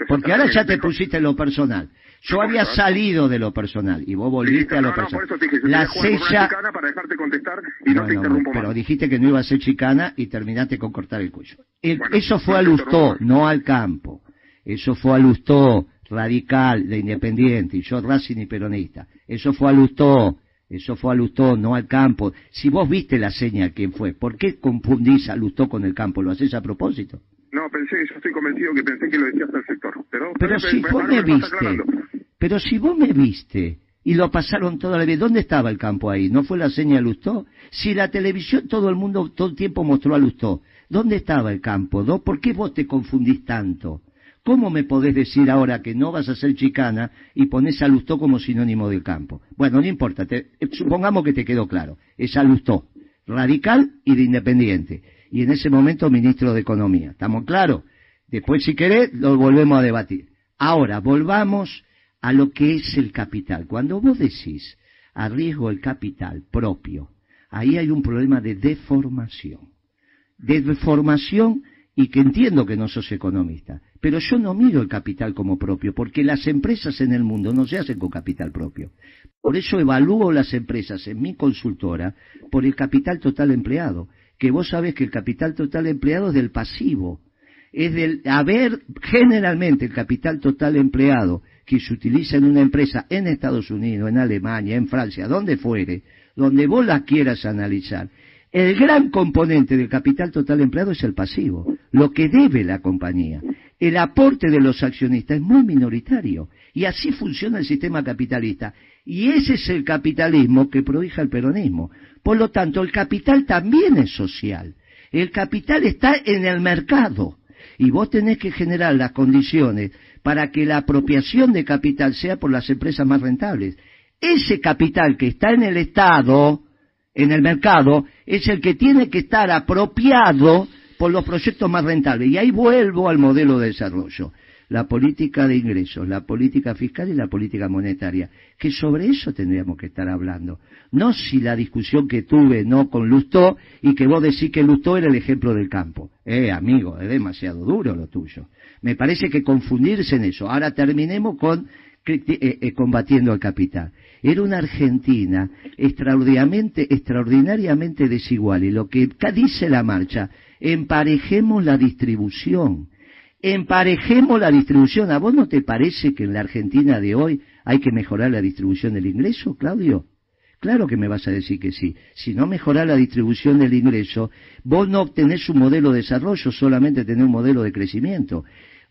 Porque ahora ya te pusiste lo personal. Yo había salido de lo personal y vos volviste a lo personal. la sella para dejarte contestar y no, te interrumpo Pero dijiste que no iba a ser chicana y terminaste con cortar el cuello. eso fue a Lustó, no al campo. Eso fue a Lustó, radical, de independiente, y yo Racing y peronista. Eso fue a Lustó, eso fue a Lustó, no al campo. Si vos viste la seña, ¿quién fue? ¿Por qué confundís a Lustó con el campo? ¿Lo haces a propósito? No, pensé, yo estoy convencido que pensé que lo decías al sector. Pero, pero si vos me viste, pero si vos me viste y lo pasaron toda la vida, ¿dónde estaba el campo ahí? ¿No fue la seña de Lustó? Si la televisión todo el mundo todo el tiempo mostró a Lustó, ¿dónde estaba el campo? ¿No? ¿Por qué vos te confundís tanto? ¿Cómo me podés decir ahora que no vas a ser chicana y pones a Lustó como sinónimo del campo? Bueno, no importa, supongamos que te quedó claro. Es a Lustó, radical y de independiente y en ese momento ministro de Economía. ¿Estamos claros? Después, si querés, lo volvemos a debatir. Ahora, volvamos a lo que es el capital. Cuando vos decís arriesgo el capital propio, ahí hay un problema de deformación. De deformación y que entiendo que no sos economista, pero yo no miro el capital como propio, porque las empresas en el mundo no se hacen con capital propio. Por eso evalúo las empresas en mi consultora por el capital total empleado que vos sabés que el capital total empleado es del pasivo, es del haber generalmente el capital total empleado que se utiliza en una empresa en Estados Unidos, en Alemania, en Francia, donde fuere, donde vos la quieras analizar, el gran componente del capital total empleado es el pasivo, lo que debe la compañía. El aporte de los accionistas es muy minoritario y así funciona el sistema capitalista. Y ese es el capitalismo que prohija el peronismo. Por lo tanto, el capital también es social. El capital está en el mercado. Y vos tenés que generar las condiciones para que la apropiación de capital sea por las empresas más rentables. Ese capital que está en el Estado, en el mercado, es el que tiene que estar apropiado por los proyectos más rentables. Y ahí vuelvo al modelo de desarrollo la política de ingresos, la política fiscal y la política monetaria, que sobre eso tendríamos que estar hablando. No si la discusión que tuve no con Lustó y que vos decís que Lustó era el ejemplo del campo. Eh, amigo, es demasiado duro lo tuyo. Me parece que confundirse en eso. Ahora terminemos con eh, eh, combatiendo al capital. Era una Argentina extraordinariamente, extraordinariamente desigual y lo que dice la marcha, emparejemos la distribución emparejemos la distribución. ¿A vos no te parece que en la Argentina de hoy hay que mejorar la distribución del ingreso, Claudio? Claro que me vas a decir que sí. Si no mejorar la distribución del ingreso, vos no obtenés un modelo de desarrollo, solamente tenés un modelo de crecimiento.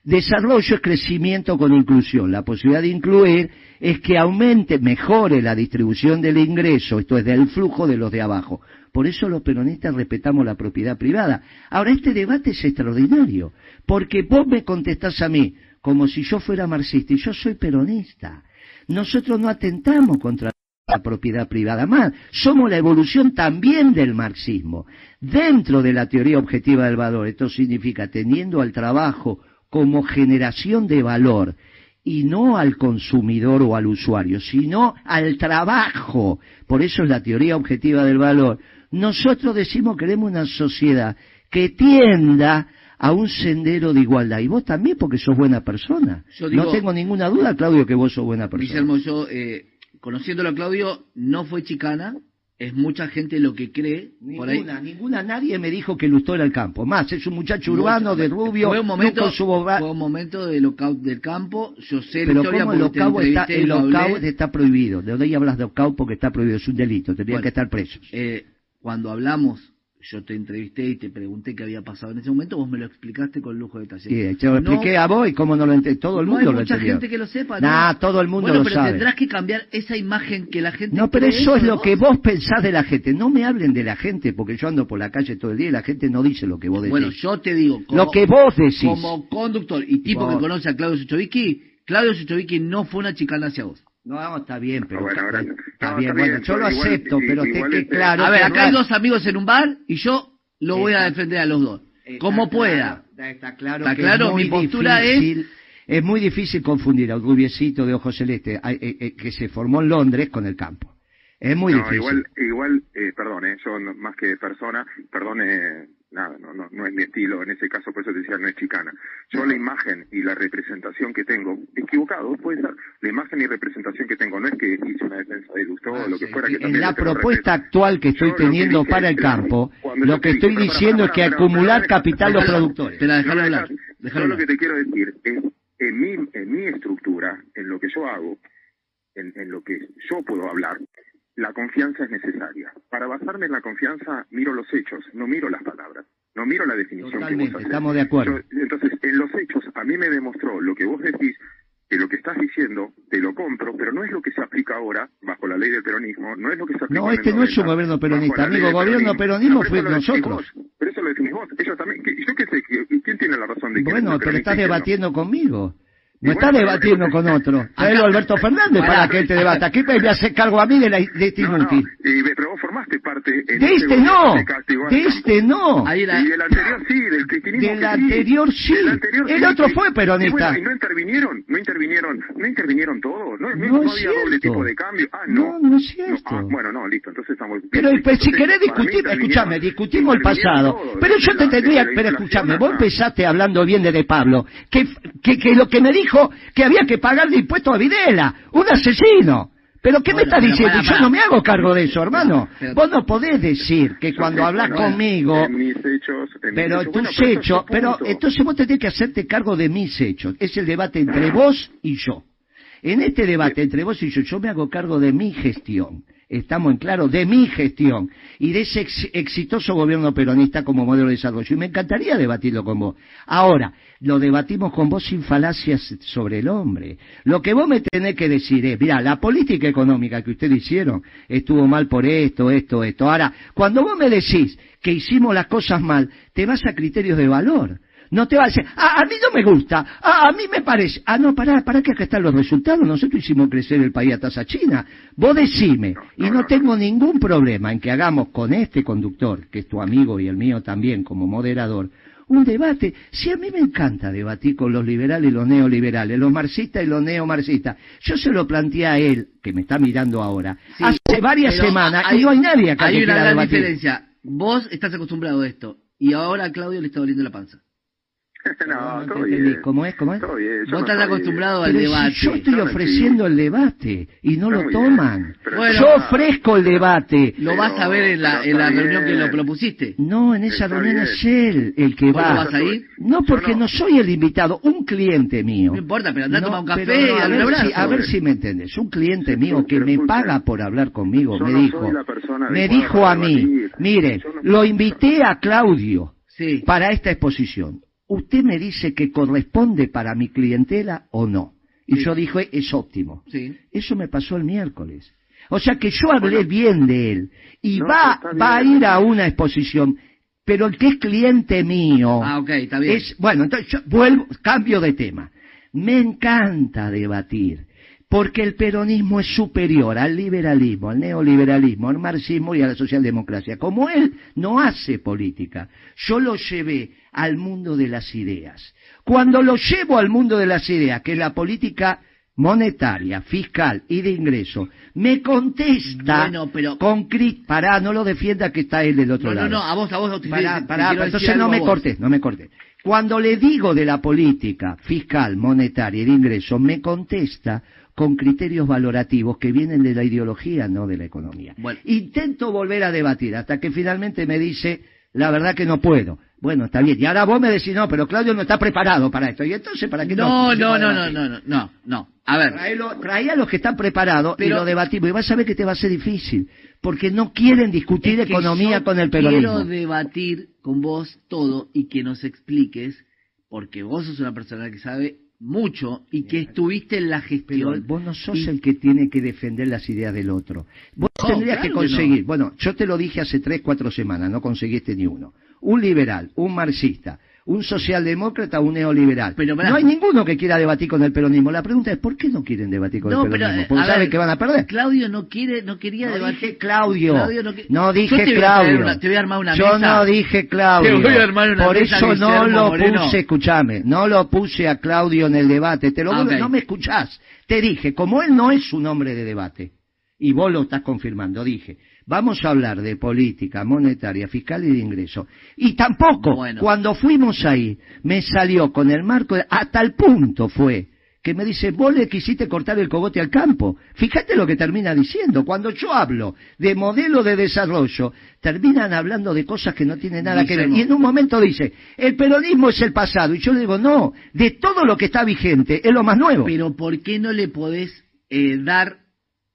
Desarrollo es crecimiento con inclusión. La posibilidad de incluir es que aumente, mejore la distribución del ingreso, esto es del flujo de los de abajo. Por eso los peronistas respetamos la propiedad privada. Ahora, este debate es extraordinario, porque vos me contestás a mí como si yo fuera marxista y yo soy peronista. Nosotros no atentamos contra la propiedad privada más, somos la evolución también del marxismo. Dentro de la teoría objetiva del valor, esto significa teniendo al trabajo como generación de valor y no al consumidor o al usuario, sino al trabajo. Por eso es la teoría objetiva del valor. Nosotros decimos que queremos una sociedad que tienda a un sendero de igualdad. Y vos también, porque sos buena persona. no tengo ninguna duda, Claudio, que vos sos buena persona. Guillermo, yo, eh, conociéndolo a Claudio, no fue chicana, es mucha gente lo que cree. Ninguna, ninguna, nadie me dijo que Lustó era el campo. Más, es un muchacho urbano, de rubio, fue un momento, fue un momento de del campo, yo sé Pero como el ocavo está, el está prohibido. ¿De dónde hablas de ocavo? Porque está prohibido, es un delito, tendrían que estar presos. Eh, cuando hablamos yo te entrevisté y te pregunté qué había pasado en ese momento, vos me lo explicaste con lujo de detalle. Sí, yo lo expliqué a vos y cómo no lo entiende. Todo el mundo no hay mucha gente que lo sepa. Nah, todo el mundo bueno, pero tendrás que cambiar esa imagen que la gente. No, pero eso es lo que vos pensás de la gente. No me hablen de la gente, porque yo ando por la calle todo el día y la gente no dice lo que vos decís. Bueno, yo te digo. Como, lo que vos decís. Como conductor y tipo que conoce a Claudio Suchovicki, Claudio Suchovicki no fue una chicana hacia vos. No, está bien, pero bueno, está, bien, bueno, yo lo acepto, pero te quede claro. A ver, acá hay dos amigos en un bar y yo lo voy a defender a los dos. Como pueda. Está claro, está claro mi postura es... Es muy difícil confundir a un rubiecito de ojos celestes eh, eh, que se formó en Londres con el campo. Es muy difícil. Igual, igual eh, perdón, eh, yo más que persona, perdón, eh, nada, no, no, no es mi estilo, en ese caso por eso te decía, no es chicana. Yo la imagen y la representación que tengo, equivocado, puede ser, la imagen y representación que tengo, no es que hice una defensa de Lustó o lo que fuera. Que en la propuesta actual que estoy teniendo para el campo, lo que estoy diciendo es que acumular capital los productores. Te la hablar. Yo lo que te quiero decir es, en mi, en mi estructura, en lo que yo hago, en, en lo que yo puedo hablar, la confianza es necesaria. Para basarme en la confianza, miro los hechos, no miro las palabras, no miro la definición que vos Estamos de acuerdo. entonces, en los hechos, a mí me demostró lo que vos decís, que lo que estás diciendo, te lo compro, pero no es lo que se aplica ahora, bajo la ley del peronismo, no es lo que se aplica No, este no es un gobierno peronista, amigo, gobierno peronismo fue nosotros. pero eso lo decimos vos, ellos también, ¿yo qué sé? ¿Quién tiene la razón de que Bueno, pero estás debatiendo conmigo. No está debatiendo con otro. Tráelo Alberto Fernández para que él te debata. ¿Qué me hace cargo a mí de, la, de este inútil? pero vos formaste parte... En de este no, de este no. Y del anterior sí, del cristianismo Del anterior sí. El otro fue peronista. Y, no intervinieron, no intervinieron, no intervinieron todos. No, no, no había doble tipo de cambio. Ah, no. No, no es cierto. Ah, bueno, no, listo, entonces estamos... Pero pues, si querés discutir, escúchame, discutimos el pasado. Pero yo te tendría, pero escúchame, vos empezaste hablando bien de De Pablo, que, que, que lo que me dijo dijo que había que pagar de impuestos a Videla, un asesino. ¿Pero qué me estás diciendo? Yo no me hago cargo de eso, hermano. Vos no podés decir que cuando hablas conmigo... pero tus hechos... Pero entonces vos tenés que hacerte cargo de mis hechos. Es el debate entre vos y yo. En este debate entre vos y yo, yo me hago cargo de mi gestión estamos en claro, de mi gestión y de ese exitoso gobierno peronista como modelo de desarrollo. Y me encantaría debatirlo con vos. Ahora, lo debatimos con vos sin falacias sobre el hombre. Lo que vos me tenés que decir es, mira, la política económica que ustedes hicieron estuvo mal por esto, esto, esto. Ahora, cuando vos me decís que hicimos las cosas mal, te vas a criterios de valor. No te va a decir, ah, a mí no me gusta, ah, a mí me parece. Ah, no, pará, pará que acá están los resultados. Nosotros hicimos crecer el país a tasa china. Vos decime, y no tengo ningún problema en que hagamos con este conductor, que es tu amigo y el mío también como moderador, un debate. Si a mí me encanta debatir con los liberales y los neoliberales, los marxistas y los neomarxistas. Yo se lo planteé a él, que me está mirando ahora, hace varias semanas, y no hay nadie acá hay que una gran debatir. diferencia. Vos estás acostumbrado a esto, y ahora a Claudio le está doliendo la panza. no, No todo te entendí. bien. ¿Cómo es? ¿Cómo es? Todo bien, Vos no estás acostumbrado al Pero si debate. yo estoy ofreciendo el debate y no lo toman. bien, Bueno, yo ofrezco el debate. Lo vas a ver en la, en la reunión que bien. lo propusiste. No, en esa Está reunión bien. es él el que ¿Vos va. vas a ir? No, porque no. soy el invitado, un cliente mío. No importa, pero andá a tomar un café y a, ver abrazo. si, a ver si me entiendes. Un cliente mío que me paga por hablar conmigo me dijo, me dijo a mí, mire, lo invité a Claudio para esta exposición. Usted me dice que corresponde para mi clientela o no. Y Sí. yo dije, es óptimo. Sí. Eso me pasó el miércoles. O sea que yo hablé bien de él y No, va, va a ir a una exposición, pero el que es cliente mío Ah, ok, está bien. es, bueno, entonces yo vuelvo, cambio de tema. Me encanta debatir, porque el peronismo es superior al liberalismo, al neoliberalismo, al marxismo y a la socialdemocracia. Como él no hace política, yo lo llevé al mundo de las ideas. Cuando lo llevo al mundo de las ideas, que es la política monetaria, fiscal y de ingreso, me contesta Bueno, pero- con cri- pará, no lo defienda que está él del otro No, no, lado. no, a vos, a vos te Pará, te pará, decir entonces no me cortes, no me cortes. Cuando le digo de la política fiscal, monetaria y de ingreso, me contesta con criterios valorativos que vienen de la ideología, no de la economía. Bueno. Intento volver a debatir hasta que finalmente me dice, la verdad que no puedo. Bueno, está bien. Y ahora vos me decís, no, pero Claudio no está preparado para esto. ¿Y entonces para qué No, no, no, no, no, no, no, no. A ver, Traelo- trae a los que están preparados y lo debatimos. Y vas a ver que te va a ser difícil. Porque no quieren discutir es economía con el Quiero peronismo. debatir con vos todo y que nos expliques, porque vos sos una persona que sabe mucho y que estuviste en la Pero gestión. vos no sos y- el que tiene que defender las ideas del otro. Vos No, tendrías claro que que conseguir, no. bueno, yo te lo dije hace tres, cuatro semanas, no conseguiste ni uno. Un liberal, un marxista, un socialdemócrata, un neoliberal. Pero, no hay ninguno que quiera debatir con el peronismo. La pregunta es, ¿por qué no quieren debatir con No, el pero, peronismo? Porque a saben ver, que van a perder. Claudio no quiere, no quería No debatir. dije Claudio. Claudio No Yo dije te Claudio. una- te voy a armar una Yo mesa. no dije Claudio. Te voy a armar una Por mesa, eso no lo Moreno. puse, escúchame, no lo puse a Claudio en el debate. Te lo Ah, vuelvo- ok. no me escuchás. Te dije, como él no es un hombre de debate, y vos lo estás confirmando, dije, vamos a hablar de política monetaria, fiscal y de ingreso. Y tampoco, Bueno. cuando fuimos ahí, me salió con el marco, de- a tal punto fue que me dice, vos le quisiste cortar el cogote al campo. Fíjate lo que termina diciendo. Cuando yo hablo de modelo de desarrollo, terminan hablando de cosas que no tienen nada que ver. Y en un momento dice, el peronismo es el pasado. Y yo le digo, no, de todo lo que está vigente, es lo más nuevo. Pero ¿por qué no le podés eh, dar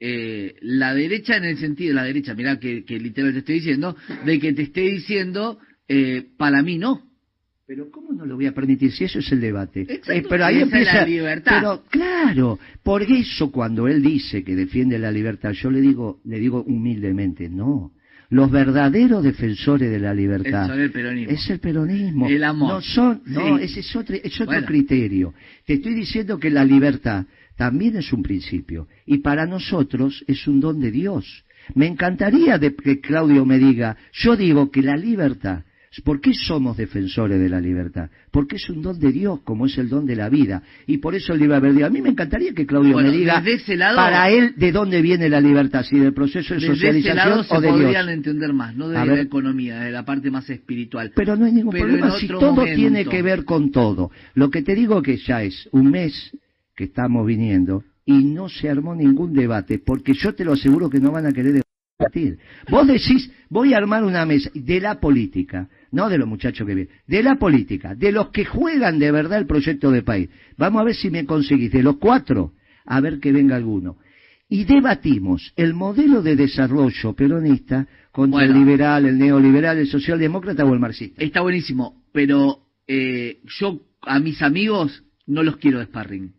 eh, la derecha en el sentido, la derecha, mirá que, que literal te estoy diciendo, de que te esté diciendo, eh, para mí no. Pero ¿cómo no lo voy a permitir si eso es el debate? Exacto, Eh, pero ahí es empieza la libertad. Pero claro, por eso cuando él dice que defiende la libertad, yo le digo, le digo humildemente, no. Los verdaderos defensores de la libertad Son el peronismo. es el peronismo. El amor. No son, no, Sí. ese es otro, es otro Bueno. criterio. Te estoy diciendo que la libertad también es un principio y para nosotros es un don de Dios. Me encantaría de que Claudio me diga, yo digo que la libertad, ¿por qué somos defensores de la libertad? Porque es un don de Dios, como es el don de la vida. Y por eso el libre albedrío. A mí me encantaría que Claudio Bueno, me diga, desde ese lado- para él, de dónde viene la libertad, si del proceso de ese socialización lado se o de podrían Dios. entender más, no de A la ver. economía, de la parte más espiritual. Pero no hay ningún Pero problema si todo momento. tiene que ver con todo. Lo que te digo que ya es un mes que estamos viniendo y no se armó ningún debate, porque yo te lo aseguro que no van a querer debatir. Vos decís, voy a armar una mesa de la política, no de los muchachos que vienen, de la política, de los que juegan de verdad el proyecto de país. Vamos a ver si me conseguís, de los cuatro, a ver que venga alguno. Y debatimos el modelo de desarrollo peronista contra el liberal, el neoliberal, el socialdemócrata o el marxista. Está buenísimo, pero eh, yo a mis amigos no los quiero de sparring.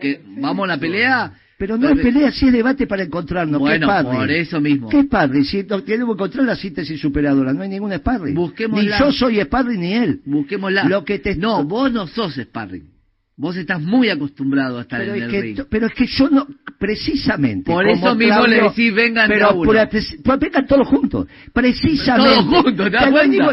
Que vamos a la pelea Pero no es pelea, si es debate para encontrarnos. Bueno, ¿Qué padre? por eso mismo. ¿Qué padre? Si no, tenemos que encontrar la síntesis superadora, no hay ningún sparring. Busquémosla. Ni yo soy sparring ni él. Busquémosla. Lo que te... No, vos no sos sparring. Vos estás muy acostumbrado a estar pero en es el que, ring. Pero es que yo no, precisamente. Por eso mismo Claudio, le decís, vengan pero uno. por- pues vengan todos juntos. Precisamente. Todos juntos,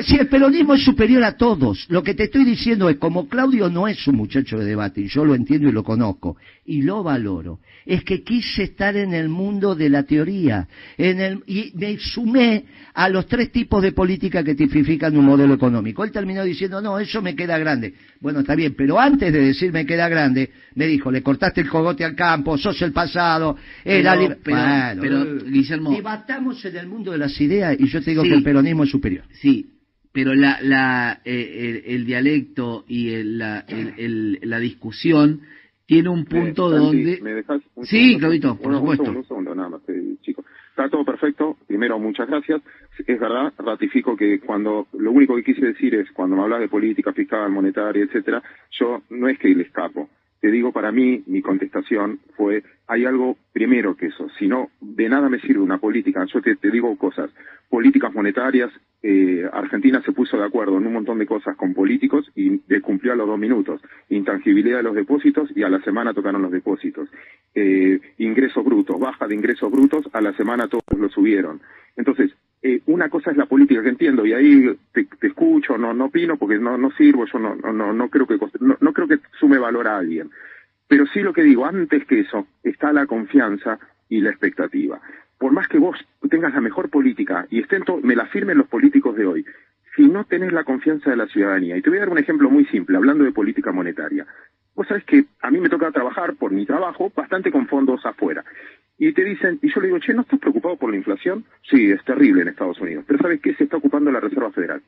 si el peronismo es superior a todos, lo que te estoy diciendo es, como Claudio no es un muchacho de debate, y yo lo entiendo y lo conozco, y lo valoro, es que quise estar en el mundo de la teoría, en el, y me sumé a los tres tipos de política que tipifican un modelo económico. Él terminó diciendo, no, eso me queda grande. Bueno, está bien, pero antes de decir me queda grande, me dijo, le cortaste el cogote al campo, sos el pasado, era Pero- liber- pero- Bueno, pero, eh, Guillermo- Debatamos en el mundo de las ideas y yo te digo Sí. que el peronismo es superior. Sí, pero la, la, eh, el, el dialecto y el- la, el- el- la discusión tiene un punto Eh, Santi, donde... ¿me dejas un Sí? Claudito, por un supuesto. segundo, un segundo, nada más, eh, chico. Está todo perfecto. Primero, muchas gracias. Es verdad, ratifico que cuando lo único que quise decir es cuando me hablas de política fiscal, monetaria, etcétera, yo no es que le escapo. Te digo, para mí, mi contestación fue, hay algo primero que eso. Si no, de nada me sirve una política. Yo te, digo cosas. Políticas monetarias, eh, Argentina se puso de acuerdo en un montón de cosas con políticos y cumplió a los dos minutos. Intangibilidad de los depósitos y a la semana tocaron los depósitos. Eh, ingresos brutos, baja de ingresos brutos, a la semana todos lo subieron. Entonces, eh, una cosa es la política que entiendo y ahí te, escucho, no, no opino porque no, no sirvo, yo no, no, no, creo que no, creo que sume valor a alguien. Pero sí lo que digo, antes que eso, está la confianza y la expectativa. Por más que vos tengas la mejor política y estén me la firmen los políticos de hoy, si no tenés la confianza de la ciudadanía, y te voy a dar un ejemplo muy simple, hablando de política monetaria. Vos sabés que a mí me toca trabajar por mi trabajo bastante con fondos afuera. Y te dicen, y yo le digo, che, ¿no estás preocupado por la inflación? Sí, es terrible en Estados Unidos. Pero ¿sabes qué? Se está ocupando la Reserva Federal.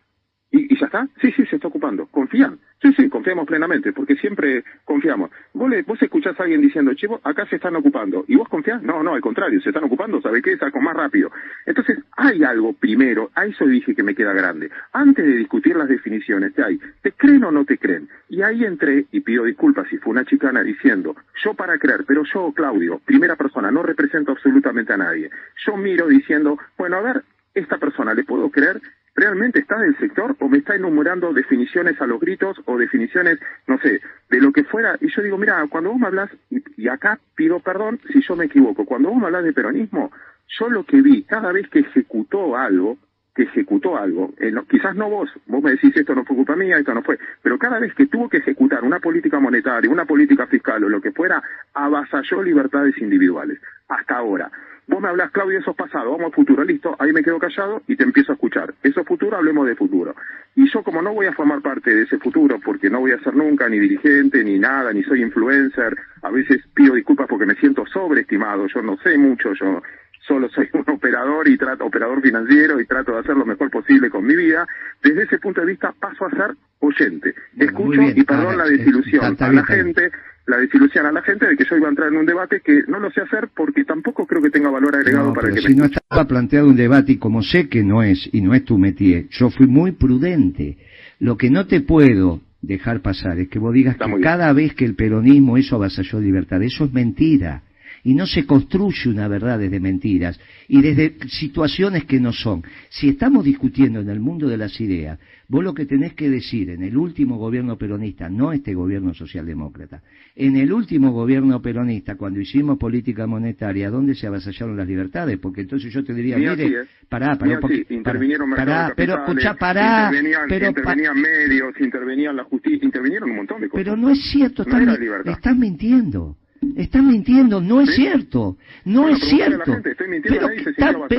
¿Y, y ya está? Sí, sí, se está ocupando. ¿Confían? Sí, sí, confiamos plenamente, porque siempre confiamos. Vos, le- vos escuchás a alguien diciendo, che, vos- acá se están ocupando. ¿Y vos confiás? No, no, al contrario, se están ocupando, ¿sabe qué? Saco más rápido. Entonces, hay algo primero, a eso dije que me queda grande. Antes de discutir las definiciones, ¿te hay? ¿Te creen o no te creen? Y ahí entré, y pido disculpas si fue una chicana diciendo, yo para creer, pero yo, Claudio, primera persona, no represento absolutamente a nadie. Yo miro diciendo, bueno, a ver, esta persona, ¿le puedo creer? ¿Realmente está del sector o me está enumerando definiciones a los gritos o definiciones, no sé, de lo que fuera? Y yo digo, mira, cuando vos me hablas, y, y acá pido perdón si yo me equivoco, cuando vos me hablas de peronismo, yo lo que vi cada vez que ejecutó algo, ejecutó algo, eh, quizás no vos, vos me decís esto no fue culpa mía, esto no fue, pero cada vez que tuvo que ejecutar una política monetaria, una política fiscal o lo que fuera, avasalló libertades individuales. Hasta ahora. Vos me hablas, Claudio, eso es pasado, vamos al futuro, listo, ahí me quedo callado y te empiezo a escuchar. Eso es futuro, hablemos de futuro. Y yo como no voy a formar parte de ese futuro, porque no voy a ser nunca ni dirigente, ni nada, ni soy influencer, a veces pido disculpas porque me siento sobreestimado, yo no sé mucho, yo solo soy un operador y trato, operador financiero y trato de hacer lo mejor posible con mi vida. Desde ese punto de vista paso a ser oyente. Escucho bien, y perdón la desilusión está- está a la bien. gente, la desilusión a la gente de que yo iba a entrar en un debate que no lo sé hacer porque tampoco creo que tenga valor agregado No, para pero que si me no estaba planteado un debate y como sé que no es y no es tu métier, yo fui muy prudente. Lo que no te puedo dejar pasar es que vos digas Está que cada vez que el peronismo eso avasalló libertad, eso es mentira. Y no se construye una verdad desde mentiras y desde situaciones que no son. Si estamos discutiendo en el mundo de las ideas, vos lo que tenés que decir en el último gobierno peronista, no este gobierno socialdemócrata, en el último gobierno peronista, cuando hicimos política monetaria, ¿dónde se avasallaron las libertades? Porque entonces yo te diría, mire, así, ¿eh? pará, pará, así, poquito, intervinieron pará, pero escuchá, pará, intervenían, pero, pa- intervenían medios, intervenían la justicia, intervinieron un montón de cosas. pero no es cierto, No estás, estás mintiendo. Estás mintiendo, no es ¿Sí? cierto, no es cierto. gente, estoy mintiendo, Pero que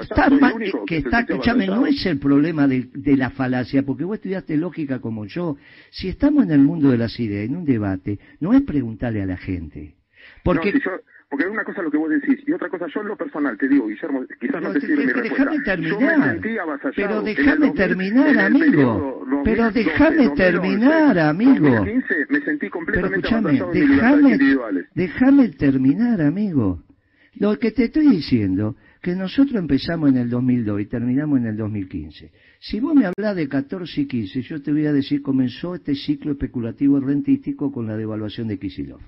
está, mal- que está, escúchame, no es el problema de, de la falacia, porque vos estudiaste lógica como yo. Si estamos en el mundo de las ideas, en un debate, no es preguntarle a la gente. Porque No, si yo- porque es una cosa lo que vos decís y otra cosa yo en lo personal te digo, Guillermo, quizás Pero no te sirve mi respuesta. déjame terminar. Yo me sentí avasallado. Pero déjame 2000, terminar, amigo. periodo 2012, Pero déjame 2011, terminar, amigo. 2015 me sentí Pero completamente avasallado individuales. déjame terminar, amigo. Lo que te estoy diciendo, que nosotros empezamos en el 2002 y terminamos en el 2015. Si vos me hablas de 14 y 15, yo te voy a decir, comenzó este ciclo especulativo rentístico con la devaluación de Kisilov.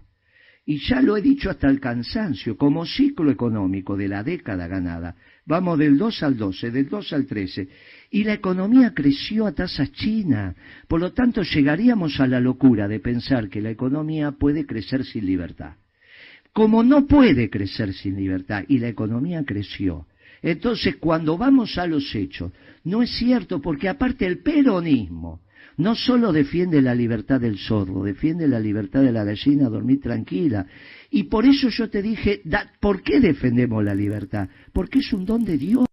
Y ya lo he dicho hasta el cansancio, como ciclo económico de la década ganada, vamos del 2 al 12, del 2 al 13, y la economía creció a tasa china. Por lo tanto, llegaríamos a la locura de pensar que la economía puede crecer sin libertad. Como no puede crecer sin libertad y la economía creció, entonces cuando vamos a los hechos, no es cierto porque aparte el peronismo, no solo defiende la libertad del zorro, defiende la libertad de la gallina a dormir tranquila. Y por eso yo te dije, ¿por qué defendemos la libertad? Porque es un don de Dios.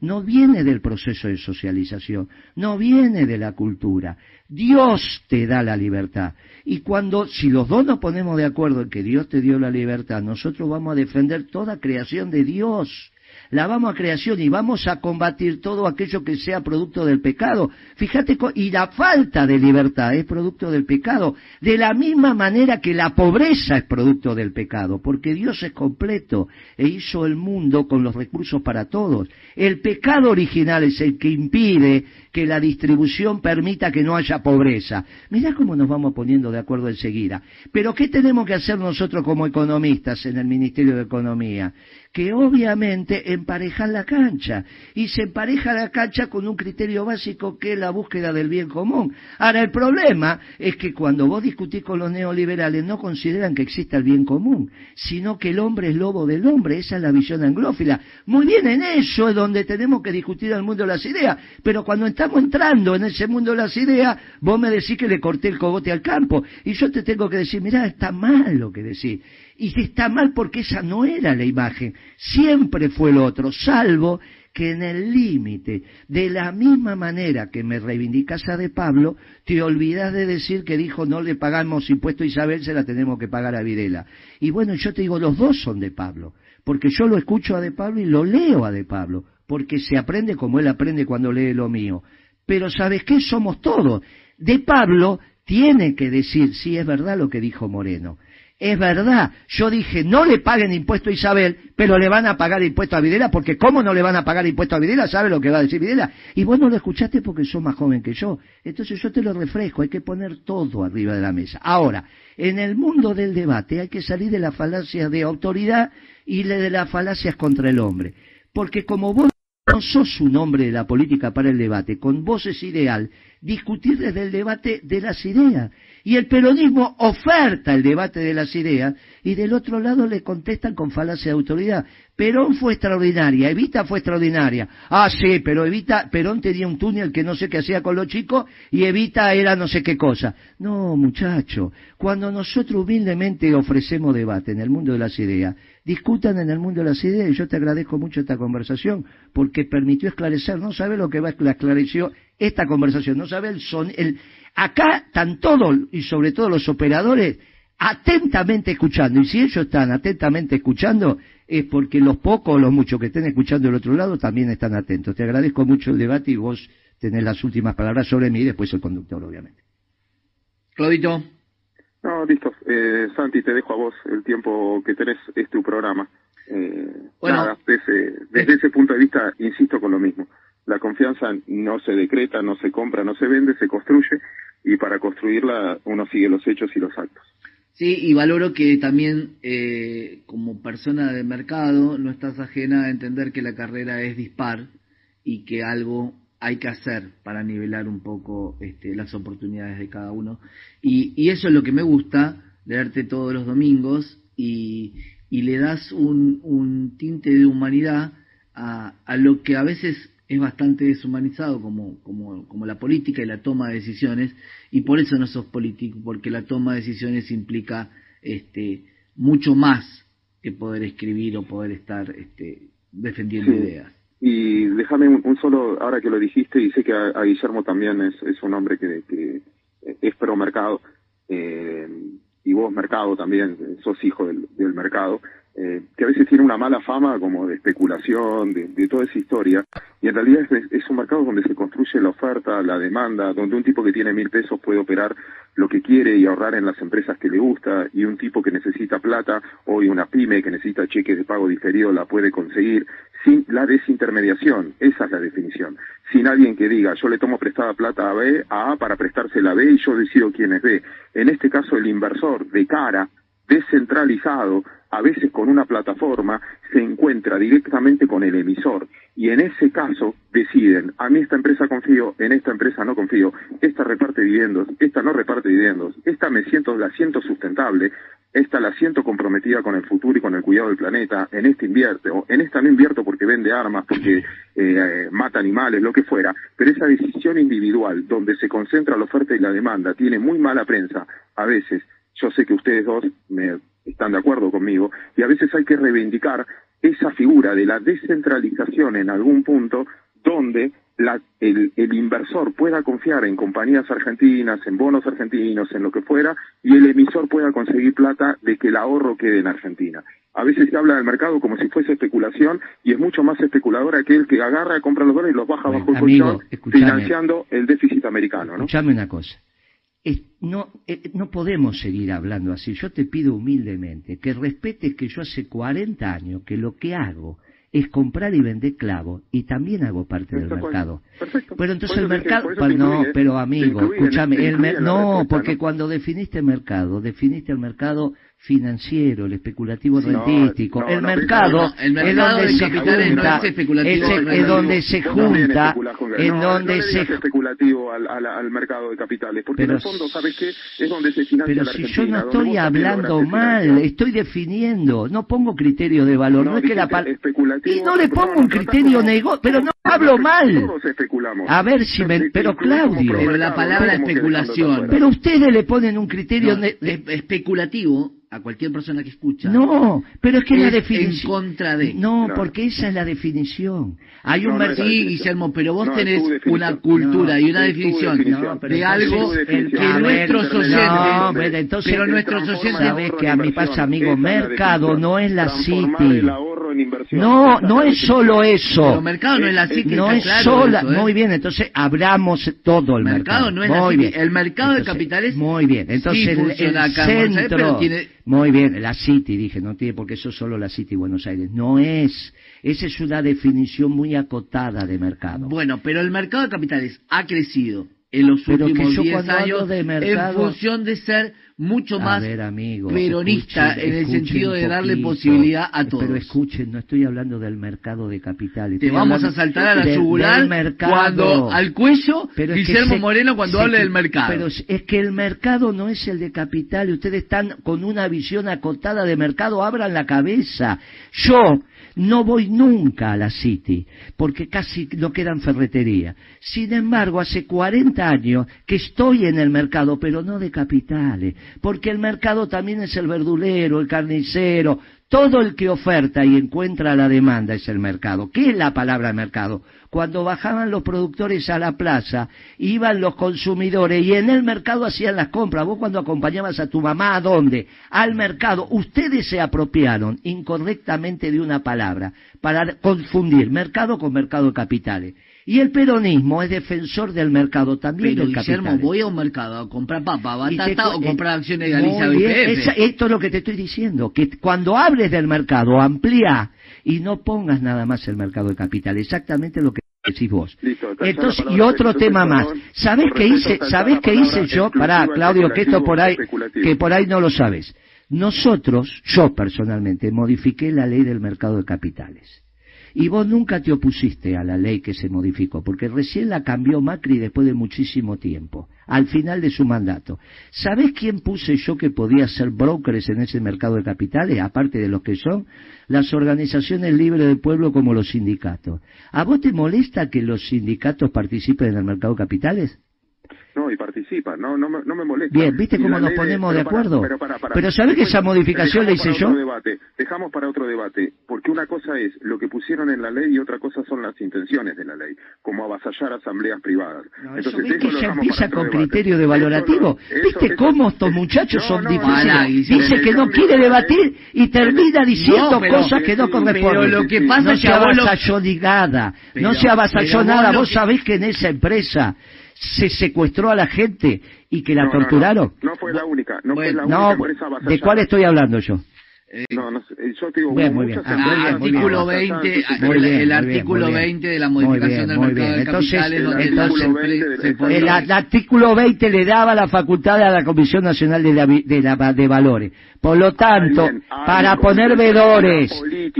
No viene del proceso de socialización, no viene de la cultura. Dios te da la libertad. Y cuando, si los dos nos ponemos de acuerdo en que Dios te dio la libertad, nosotros vamos a defender toda creación de Dios la vamos a creación y vamos a combatir todo aquello que sea producto del pecado. Fíjate, y la falta de libertad es producto del pecado, de la misma manera que la pobreza es producto del pecado, porque Dios es completo e hizo el mundo con los recursos para todos. El pecado original es el que impide que la distribución permita que no haya pobreza. Mirá cómo nos vamos poniendo de acuerdo enseguida. Pero ¿qué tenemos que hacer nosotros como economistas en el Ministerio de Economía? Que obviamente emparejan la cancha y se empareja la cancha con un criterio básico que es la búsqueda del bien común. Ahora, el problema es que cuando vos discutís con los neoliberales no consideran que exista el bien común, sino que el hombre es lobo del hombre, esa es la visión anglófila. Muy bien, en eso es donde tenemos que discutir el mundo de las ideas, pero cuando estamos entrando en ese mundo de las ideas, vos me decís que le corté el cogote al campo, y yo te tengo que decir, mirá, está mal lo que decís. Y está mal porque esa no era la imagen, siempre fue el otro, salvo que en el límite, de la misma manera que me reivindicas a de Pablo, te olvidas de decir que dijo no le pagamos impuesto a Isabel, se la tenemos que pagar a Videla. Y bueno, yo te digo, los dos son de Pablo, porque yo lo escucho a de Pablo y lo leo a de Pablo, porque se aprende como él aprende cuando lee lo mío. Pero ¿sabes qué? Somos todos. De Pablo tiene que decir, sí, es verdad lo que dijo Moreno. Es verdad, yo dije, no le paguen impuesto a Isabel, pero le van a pagar impuesto a Videla, porque ¿cómo no le van a pagar impuesto a Videla? ¿Sabe lo que va a decir Videla? Y vos no lo escuchaste porque sos más joven que yo. Entonces yo te lo refresco, hay que poner todo arriba de la mesa. Ahora, en el mundo del debate hay que salir de la falacia de autoridad y de las falacias contra el hombre. Porque como vos no sos un hombre de la política para el debate, con vos es ideal discutir desde el debate de las ideas. Y el peronismo oferta el debate de las ideas y del otro lado le contestan con falacia de autoridad. Perón fue extraordinaria, Evita fue extraordinaria. Ah, sí, pero Evita, Perón tenía un túnel que no sé qué hacía con los chicos y Evita era no sé qué cosa. No, muchacho, cuando nosotros humildemente ofrecemos debate en el mundo de las ideas, discutan en el mundo de las ideas y yo te agradezco mucho esta conversación porque permitió esclarecer, no sabe lo que va esclareció esta conversación, no sabe el son, el, Acá están todos, y sobre todo los operadores, atentamente escuchando. Y si ellos están atentamente escuchando, es porque los pocos o los muchos que estén escuchando del otro lado también están atentos. Te agradezco mucho el debate y vos tenés las últimas palabras sobre mí y después el conductor, obviamente. Claudito. No, listo. Eh, Santi, te dejo a vos el tiempo que tenés, es tu programa. Eh, nada, desde, desde ese punto de vista, insisto con lo mismo. La confianza no se decreta, no se compra, no se vende, se construye y para construirla uno sigue los hechos y los actos. Sí, y valoro que también eh, como persona de mercado no estás ajena a entender que la carrera es dispar y que algo hay que hacer para nivelar un poco este, las oportunidades de cada uno. Y, y, eso es lo que me gusta, leerte todos los domingos y, y le das un, tinte de humanidad a, a lo que a veces es bastante deshumanizado como, como, como la política y la toma de decisiones, y por eso no sos político, porque la toma de decisiones implica este, mucho más que poder escribir o poder estar este, defendiendo ideas. Y déjame un, solo, ahora que lo dijiste, y sé que a, Guillermo también es, es, un hombre que, que es pro mercado, eh, y vos mercado también, sos hijo del, del mercado, eh, que a veces tiene una mala fama como de especulación, de, toda esa historia, y en realidad es, un mercado donde se construye la oferta, la demanda, donde un tipo que tiene mil pesos puede operar lo que quiere y ahorrar en las empresas que le gusta, y un tipo que necesita plata, hoy una pyme que necesita cheques de pago diferido la puede conseguir, sin la desintermediación, esa es la definición, sin alguien que diga yo le tomo prestada plata a B, a A para prestársela a B y yo decido quién es B. En este caso el inversor de cara descentralizado, a veces con una plataforma, se encuentra directamente con el emisor y en ese caso deciden, a mí esta empresa confío, en esta empresa no confío, esta reparte dividendos, esta no reparte dividendos, esta me siento, la siento sustentable, esta la siento comprometida con el futuro y con el cuidado del planeta, en esta invierto, en esta no invierto porque vende armas, porque eh, mata animales, lo que fuera, pero esa decisión individual donde se concentra la oferta y la demanda tiene muy mala prensa. A veces, yo sé que ustedes dos me están de acuerdo conmigo, y a veces hay que reivindicar esa figura de la descentralización en algún punto donde el, inversor pueda confiar en compañías argentinas, en bonos argentinos, en lo que fuera, y el emisor pueda conseguir plata de que el ahorro quede en Argentina. A veces se habla del mercado como si fuese especulación y es mucho más especulador aquel que agarra, compra los dólares y los baja bajo el colchón, financiando el déficit americano. ¿no? Escuchame una cosa. No, eh, no podemos seguir hablando así. Yo te pido humildemente que respetes que yo hace 40 años que lo que hago es comprar y vender clavos y también hago parte del mercado. Pero entonces el mercado, no, pero amigo, escúchame, el no, porque cuando definiste el mercado, definiste el mercado financiero, el especulativo rentístico, el, mercado, es donde se junta, es, donde se junta, en donde se especulativo al, al, mercado de capitales, porque en el fondo, ¿sabes qué? Es donde se financia Pero si yo no estoy hablando mal, estoy definiendo, no pongo criterio de valor, no, es que la y no le pongo un criterio negocio, pero no hablo mal. A ver si me, pero Claudio, pero la palabra especulación, pero ustedes le ponen un criterio especulativo a cualquier persona que escucha. No, pero es que la definición. En contra de. No, porque esa es la definición. Hay un no, Sí, Guillermo, pero vos tenés una cultura y una definición de algo que nuestros oyentes. pero nuestros oyentes. ves que a mí pasa, amigo, mercado no es la City. No, no es solo eso. Pero mercado no es la City. No es solo. ¿eh? Muy bien, entonces abramos todo el mercado. no es la City. El mercado de capitales. Muy bien, entonces el, centro. Muy bien, la City, dije, no tiene porque eso solo la City Buenos Aires. No es. Esa es una definición muy acotada de mercado. Bueno, pero el mercado de capitales ha crecido en los últimos 10 años en función de ser mucho más peronista en el sentido de darle posibilidad a todos. Pero escuchen, no estoy hablando del mercado de capitales. Te vamos a saltar a la yugular cuando al cuello pero Guillermo Moreno cuando hable del mercado. Pero es que el mercado no es el de capital. Ustedes están con una visión acotada de mercado. Abran la cabeza. Yo no voy nunca a la City, porque casi no quedan ferretería. Sin embargo, hace 40 que estoy en el mercado, pero no de capitales, porque el mercado también es el verdulero, el carnicero, todo el que oferta y encuentra la demanda es el mercado. ¿Qué es la palabra mercado? Cuando bajaban los productores a la plaza, iban los consumidores y en el mercado hacían las compras. Vos cuando acompañabas a tu mamá, ¿a dónde? Al mercado. Ustedes se apropiaron incorrectamente de una palabra para confundir mercado con mercado de capitales. Y el peronismo es defensor del mercado también Pero, del Guillermo, voy a un mercado a comprar papa, batata o comprar acciones de Galicia Esto es lo que te estoy diciendo, que cuando hables del mercado, amplía y no pongas nada más el mercado de capital, exactamente lo que decís vos. Entonces, y otro tema más. ¿Sabés qué hice, sabés qué hice yo? Pará, Claudio, que esto por ahí, que por ahí no lo sabes. Nosotros, yo personalmente, modifiqué la ley del mercado de capitales. Y vos nunca te opusiste a la ley que se modificó, porque recién la cambió Macri después de muchísimo tiempo, al final de su mandato. ¿Sabés quién puse yo que podía ser brokers en ese mercado de capitales, aparte de los que son? Las organizaciones libres del pueblo como los sindicatos. ¿A vos te molesta que los sindicatos participen en el mercado de capitales? No, y participa, no, no, me, no me molesta. Bien, ¿viste cómo nos ponemos de, acuerdo? pero, ¿sabes que esa modificación la hice yo? Debate, dejamos para otro debate, porque una cosa es lo que pusieron en la ley y otra cosa son las intenciones de la ley, como avasallar asambleas privadas. Entonces, eso, ¿ves que ya empieza con criterio de valorativo? ¿Viste cómo estos muchachos son difíciles? Dice que no quiere debatir y termina diciendo cosas que no corresponden. Pero lo que pasa no se avasalló nada, no se avasalló nada. Vos sabés que en esa empresa se secuestró a la gente y que la torturaron. No, fue la única, no fue la única ¿De cuál estoy hablando yo? Eh, no, no yo te digo, bien, muy bien. Ah, artículo 20, el, artículo 20 de la modificación del mercado de capitales, el, el, artículo 20 le daba la facultad a la Comisión Nacional de, la, de, la, de Valores. Por lo tanto, para poner vedores,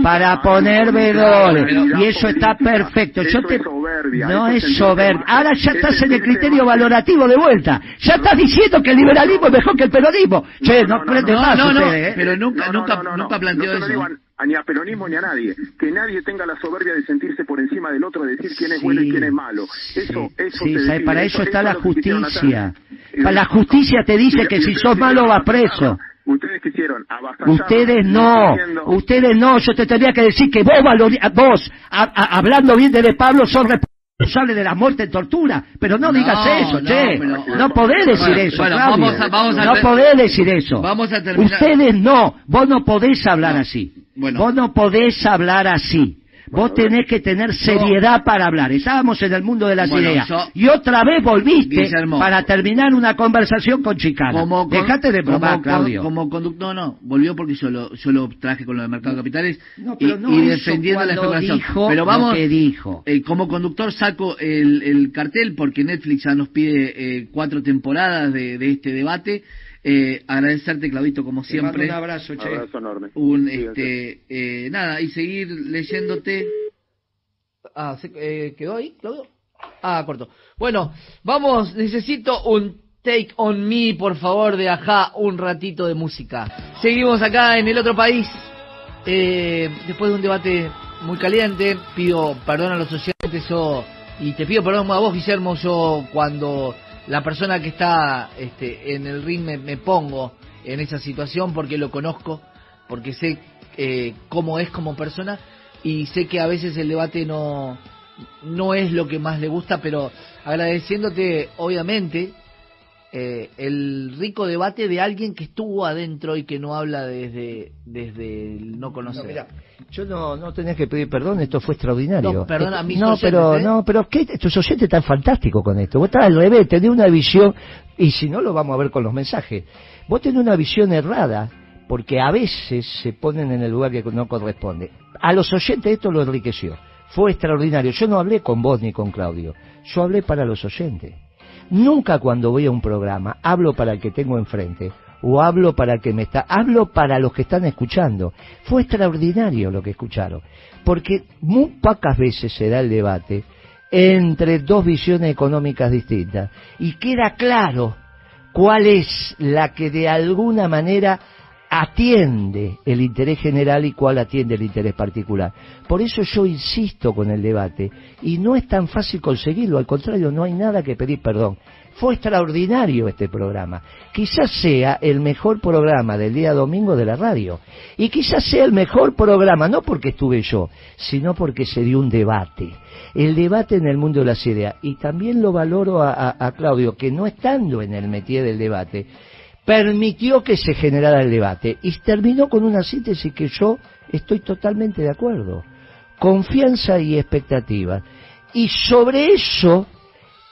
para poner vedores, y eso está perfecto. Yo te, no es soberbia. Ahora ya estás en el criterio valorativo de vuelta. Ya estás diciendo que el liberalismo es mejor que el peronismo. Che, no, prende más ¿eh? Pero nunca, nunca nunca planteó no eso. ni a peronismo ni a nadie. Que nadie tenga la soberbia de sentirse por encima del otro, de decir quién es bueno y quién es malo. Eso, eso sí, para eso, está la justicia. Para la justicia te dice que si sos malo vas preso. Ustedes quisieron Ustedes no, ustedes no. Yo te tendría que decir que vos, vos hablando bien de, de Pablo, sos responsable de la muerte en tortura, pero no, digas eso, che. no podés decir eso, no podés decir eso. Vamos a terminar. Ustedes no, vos no podés hablar así. Vos no podés hablar así. Vos tenés que tener seriedad para hablar. Estábamos en el mundo de las ideas. y otra vez volviste para terminar una conversación con Chicana. Como, Dejate de bromar, Claudio. Como conductor, no, no. Volvió porque yo lo, yo lo traje con lo de mercado de capitales y, defendiendo la información. pero vamos, dijo. Eh, como conductor saco el, el, cartel porque Netflix ya nos pide eh, cuatro temporadas de, de este debate. Eh, agradecerte, Claudito, como siempre. un abrazo, che. abrazo enorme. Un, este, eh, nada, y seguir leyéndote. Ah, eh, ¿quedó ahí, Claudio? Ah, corto. Bueno, vamos, necesito un Take on Me, por favor, de Ajá, un ratito de música. Seguimos acá en el otro país. Eh, después de un debate muy caliente, pido perdón a los oyentes yo, y te pido perdón a vos, Guillermo, yo cuando la persona que está este, en el ring me, pongo en esa situación porque lo conozco, porque sé eh, cómo es como persona y sé que a veces el debate no, no es lo que más le gusta, pero agradeciéndote obviamente eh, el rico debate de alguien que estuvo adentro y que no habla desde, desde el no conocer. yo no, no tenés que pedir perdón, esto fue extraordinario. No, perdón a mis No, pero, ¿eh? no, pero ¿qué? tus oyentes están fantásticos con esto. Vos estás al revés, tenés una visión, y si no lo vamos a ver con los mensajes, vos tenés una visión errada, porque a veces se ponen en el lugar que no corresponde. A los oyentes esto lo enriqueció. Fue extraordinario. Yo no hablé con vos ni con Claudio, yo hablé para los oyentes. Nunca cuando voy a un programa hablo para el que tengo enfrente o hablo para el que me está, hablo para los que están escuchando. Fue extraordinario lo que escucharon, porque muy pocas veces se da el debate entre dos visiones económicas distintas y queda claro cuál es la que de alguna manera atiende el interés general y cuál atiende el interés particular. Por eso yo insisto con el debate y no es tan fácil conseguirlo, al contrario, no hay nada que pedir perdón. Fue extraordinario este programa. Quizás sea el mejor programa del día domingo de la radio. Y quizás sea el mejor programa, no porque estuve yo, sino porque se dio un debate. El debate en el mundo de las ideas. Y también lo valoro a, Claudio, que no estando en el métier del debate, permitió que se generara el debate y terminó con una síntesis que yo estoy totalmente de acuerdo. Confianza y expectativa. Y sobre eso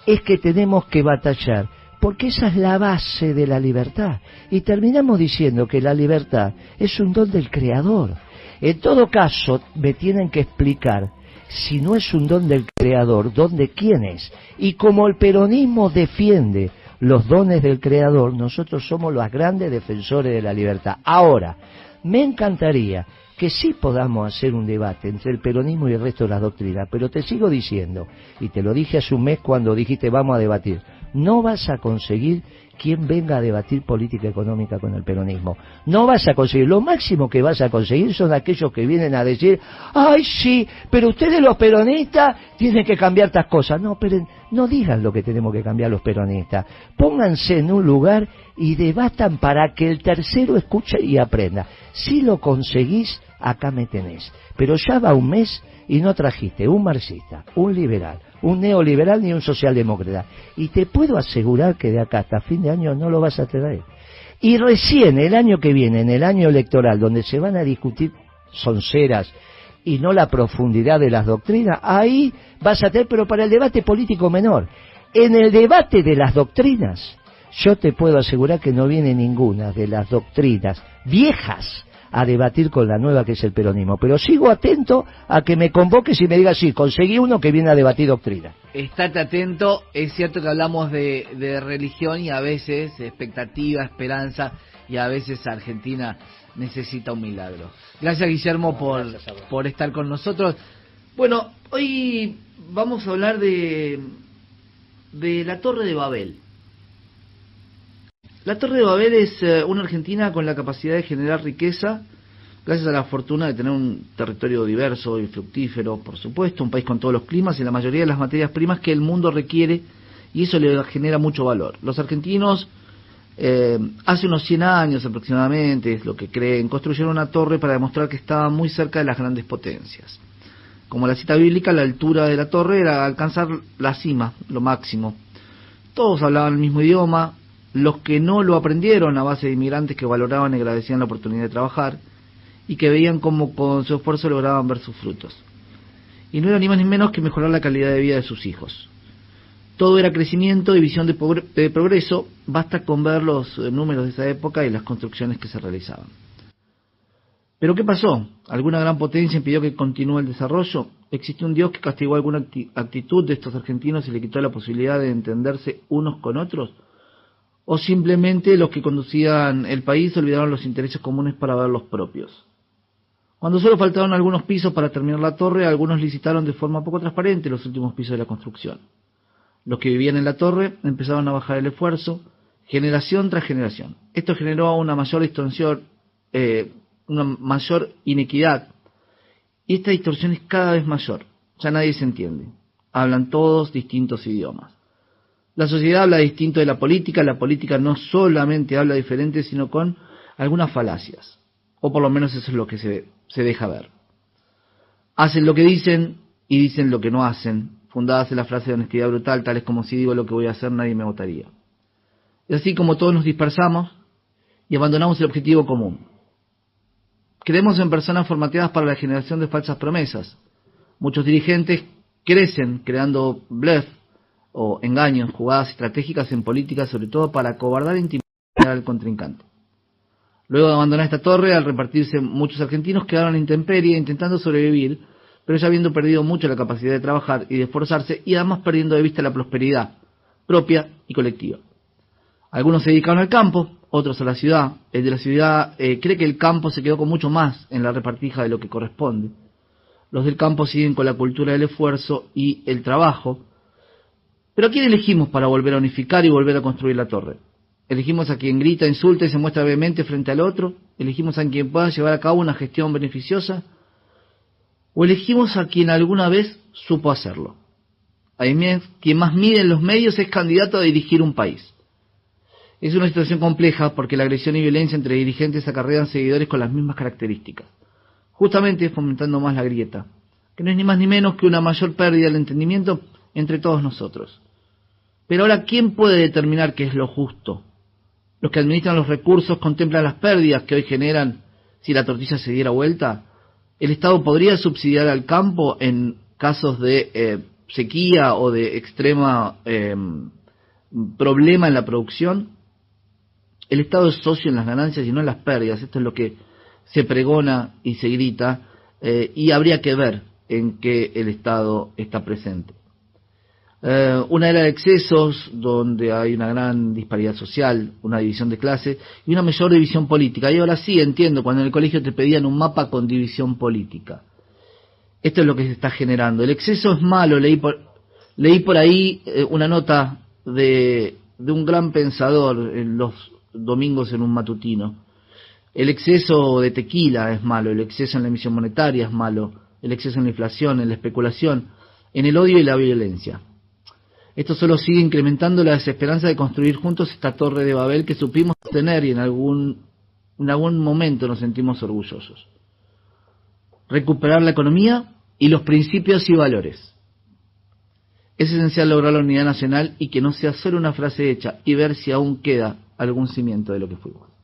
es que tenemos que batallar, porque esa es la base de la libertad. Y terminamos diciendo que la libertad es un don del Creador. En todo caso, me tienen que explicar si no es un don del Creador, ¿don de quién es? Y como el peronismo defiende los dones del Creador, nosotros somos los grandes defensores de la libertad. Ahora, me encantaría que sí podamos hacer un debate entre el peronismo y el resto de las doctrinas, pero te sigo diciendo, y te lo dije hace un mes cuando dijiste vamos a debatir, no vas a conseguir quien venga a debatir política económica con el peronismo. No vas a conseguir. Lo máximo que vas a conseguir son aquellos que vienen a decir, ay sí, pero ustedes los peronistas tienen que cambiar estas cosas. No, pero no digan lo que tenemos que cambiar los peronistas. Pónganse en un lugar y debatan para que el tercero escuche y aprenda. Si lo conseguís, acá me tenés. Pero ya va un mes y no trajiste un marxista, un liberal, un neoliberal ni un socialdemócrata. Y te puedo asegurar que de acá hasta fin de año no lo vas a traer. Y recién el año que viene, en el año electoral, donde se van a discutir sonceras y no la profundidad de las doctrinas, ahí vas a tener, pero para el debate político menor. En el debate de las doctrinas, yo te puedo asegurar que no viene ninguna de las doctrinas viejas a debatir con la nueva que es el peronismo. Pero sigo atento a que me convoques y me digas, sí, conseguí uno que viene a debatir doctrina. Estate atento, es cierto que hablamos de, de religión y a veces expectativa, esperanza y a veces Argentina necesita un milagro. Gracias Guillermo por, por estar con nosotros. Bueno, hoy vamos a hablar de, de la Torre de Babel. La Torre de Babel es eh, una Argentina con la capacidad de generar riqueza, gracias a la fortuna de tener un territorio diverso y fructífero, por supuesto, un país con todos los climas y la mayoría de las materias primas que el mundo requiere, y eso le genera mucho valor. Los argentinos, eh, hace unos 100 años aproximadamente, es lo que creen, construyeron una torre para demostrar que estaban muy cerca de las grandes potencias. Como la cita bíblica, la altura de la torre era alcanzar la cima, lo máximo. Todos hablaban el mismo idioma, los que no lo aprendieron a base de inmigrantes que valoraban y agradecían la oportunidad de trabajar y que veían cómo con su esfuerzo lograban ver sus frutos. Y no era ni más ni menos que mejorar la calidad de vida de sus hijos. Todo era crecimiento y visión de, progreso, basta con ver los eh, números de esa época y las construcciones que se realizaban. Pero ¿qué pasó? ¿Alguna gran potencia impidió que continúe el desarrollo? ¿Existió un Dios que castigó alguna actitud de estos argentinos y le quitó la posibilidad de entenderse unos con otros? ¿O simplemente los que conducían el país olvidaron los intereses comunes para ver los propios? Cuando solo faltaron algunos pisos para terminar la torre, algunos licitaron de forma poco transparente los últimos pisos de la construcción. Los que vivían en la torre empezaron a bajar el esfuerzo, generación tras generación. Esto generó una mayor distorsión, eh, una mayor inequidad. Y esta distorsión es cada vez mayor. Ya nadie se entiende. Hablan todos distintos idiomas. La sociedad habla distinto de la política. La política no solamente habla diferente, sino con algunas falacias. O por lo menos eso es lo que se, se deja ver. Hacen lo que dicen y dicen lo que no hacen, fundadas en la frase de honestidad brutal, tales como si digo lo que voy a hacer nadie me votaría. Y así como todos nos dispersamos y abandonamos el objetivo común, Creemos en personas formateadas para la generación de falsas promesas. Muchos dirigentes crecen creando bluff o engaños, jugadas estratégicas en política, sobre todo para acobardar e intimidar al contrincante. Luego de abandonar esta torre, al repartirse muchos argentinos quedaron en intemperie intentando sobrevivir, pero ya habiendo perdido mucho la capacidad de trabajar y de esforzarse y además perdiendo de vista la prosperidad propia y colectiva. Algunos se dedicaron al campo, otros a la ciudad. El de la ciudad eh, cree que el campo se quedó con mucho más en la repartija de lo que corresponde. Los del campo siguen con la cultura del esfuerzo y el trabajo. Pero ¿a quién elegimos para volver a unificar y volver a construir la torre? ¿Elegimos a quien grita, insulta y se muestra vehemente frente al otro? ¿Elegimos a quien pueda llevar a cabo una gestión beneficiosa? ¿O elegimos a quien alguna vez supo hacerlo? Además, quien más mide en los medios es candidato a dirigir un país. Es una situación compleja porque la agresión y violencia entre dirigentes acarrean seguidores con las mismas características, justamente fomentando más la grieta, que no es ni más ni menos que una mayor pérdida del entendimiento entre todos nosotros. Pero ahora, ¿quién puede determinar qué es lo justo? Los que administran los recursos contemplan las pérdidas que hoy generan si la tortilla se diera vuelta. ¿El Estado podría subsidiar al campo en casos de eh, sequía o de extrema eh, problema en la producción? El Estado es socio en las ganancias y no en las pérdidas. Esto es lo que se pregona y se grita eh, y habría que ver en qué el Estado está presente. Eh, una era de excesos, donde hay una gran disparidad social, una división de clase y una mayor división política. Y ahora sí entiendo cuando en el colegio te pedían un mapa con división política. Esto es lo que se está generando. El exceso es malo. Leí por, leí por ahí eh, una nota de, de un gran pensador en los domingos en un matutino. El exceso de tequila es malo, el exceso en la emisión monetaria es malo, el exceso en la inflación, en la especulación, en el odio y la violencia. Esto solo sigue incrementando la desesperanza de construir juntos esta torre de Babel que supimos tener y en algún, algún momento nos sentimos orgullosos. Recuperar la economía y los principios y valores. Es esencial lograr la unidad nacional y que no sea solo una frase hecha y ver si aún queda algún cimiento de lo que fuimos.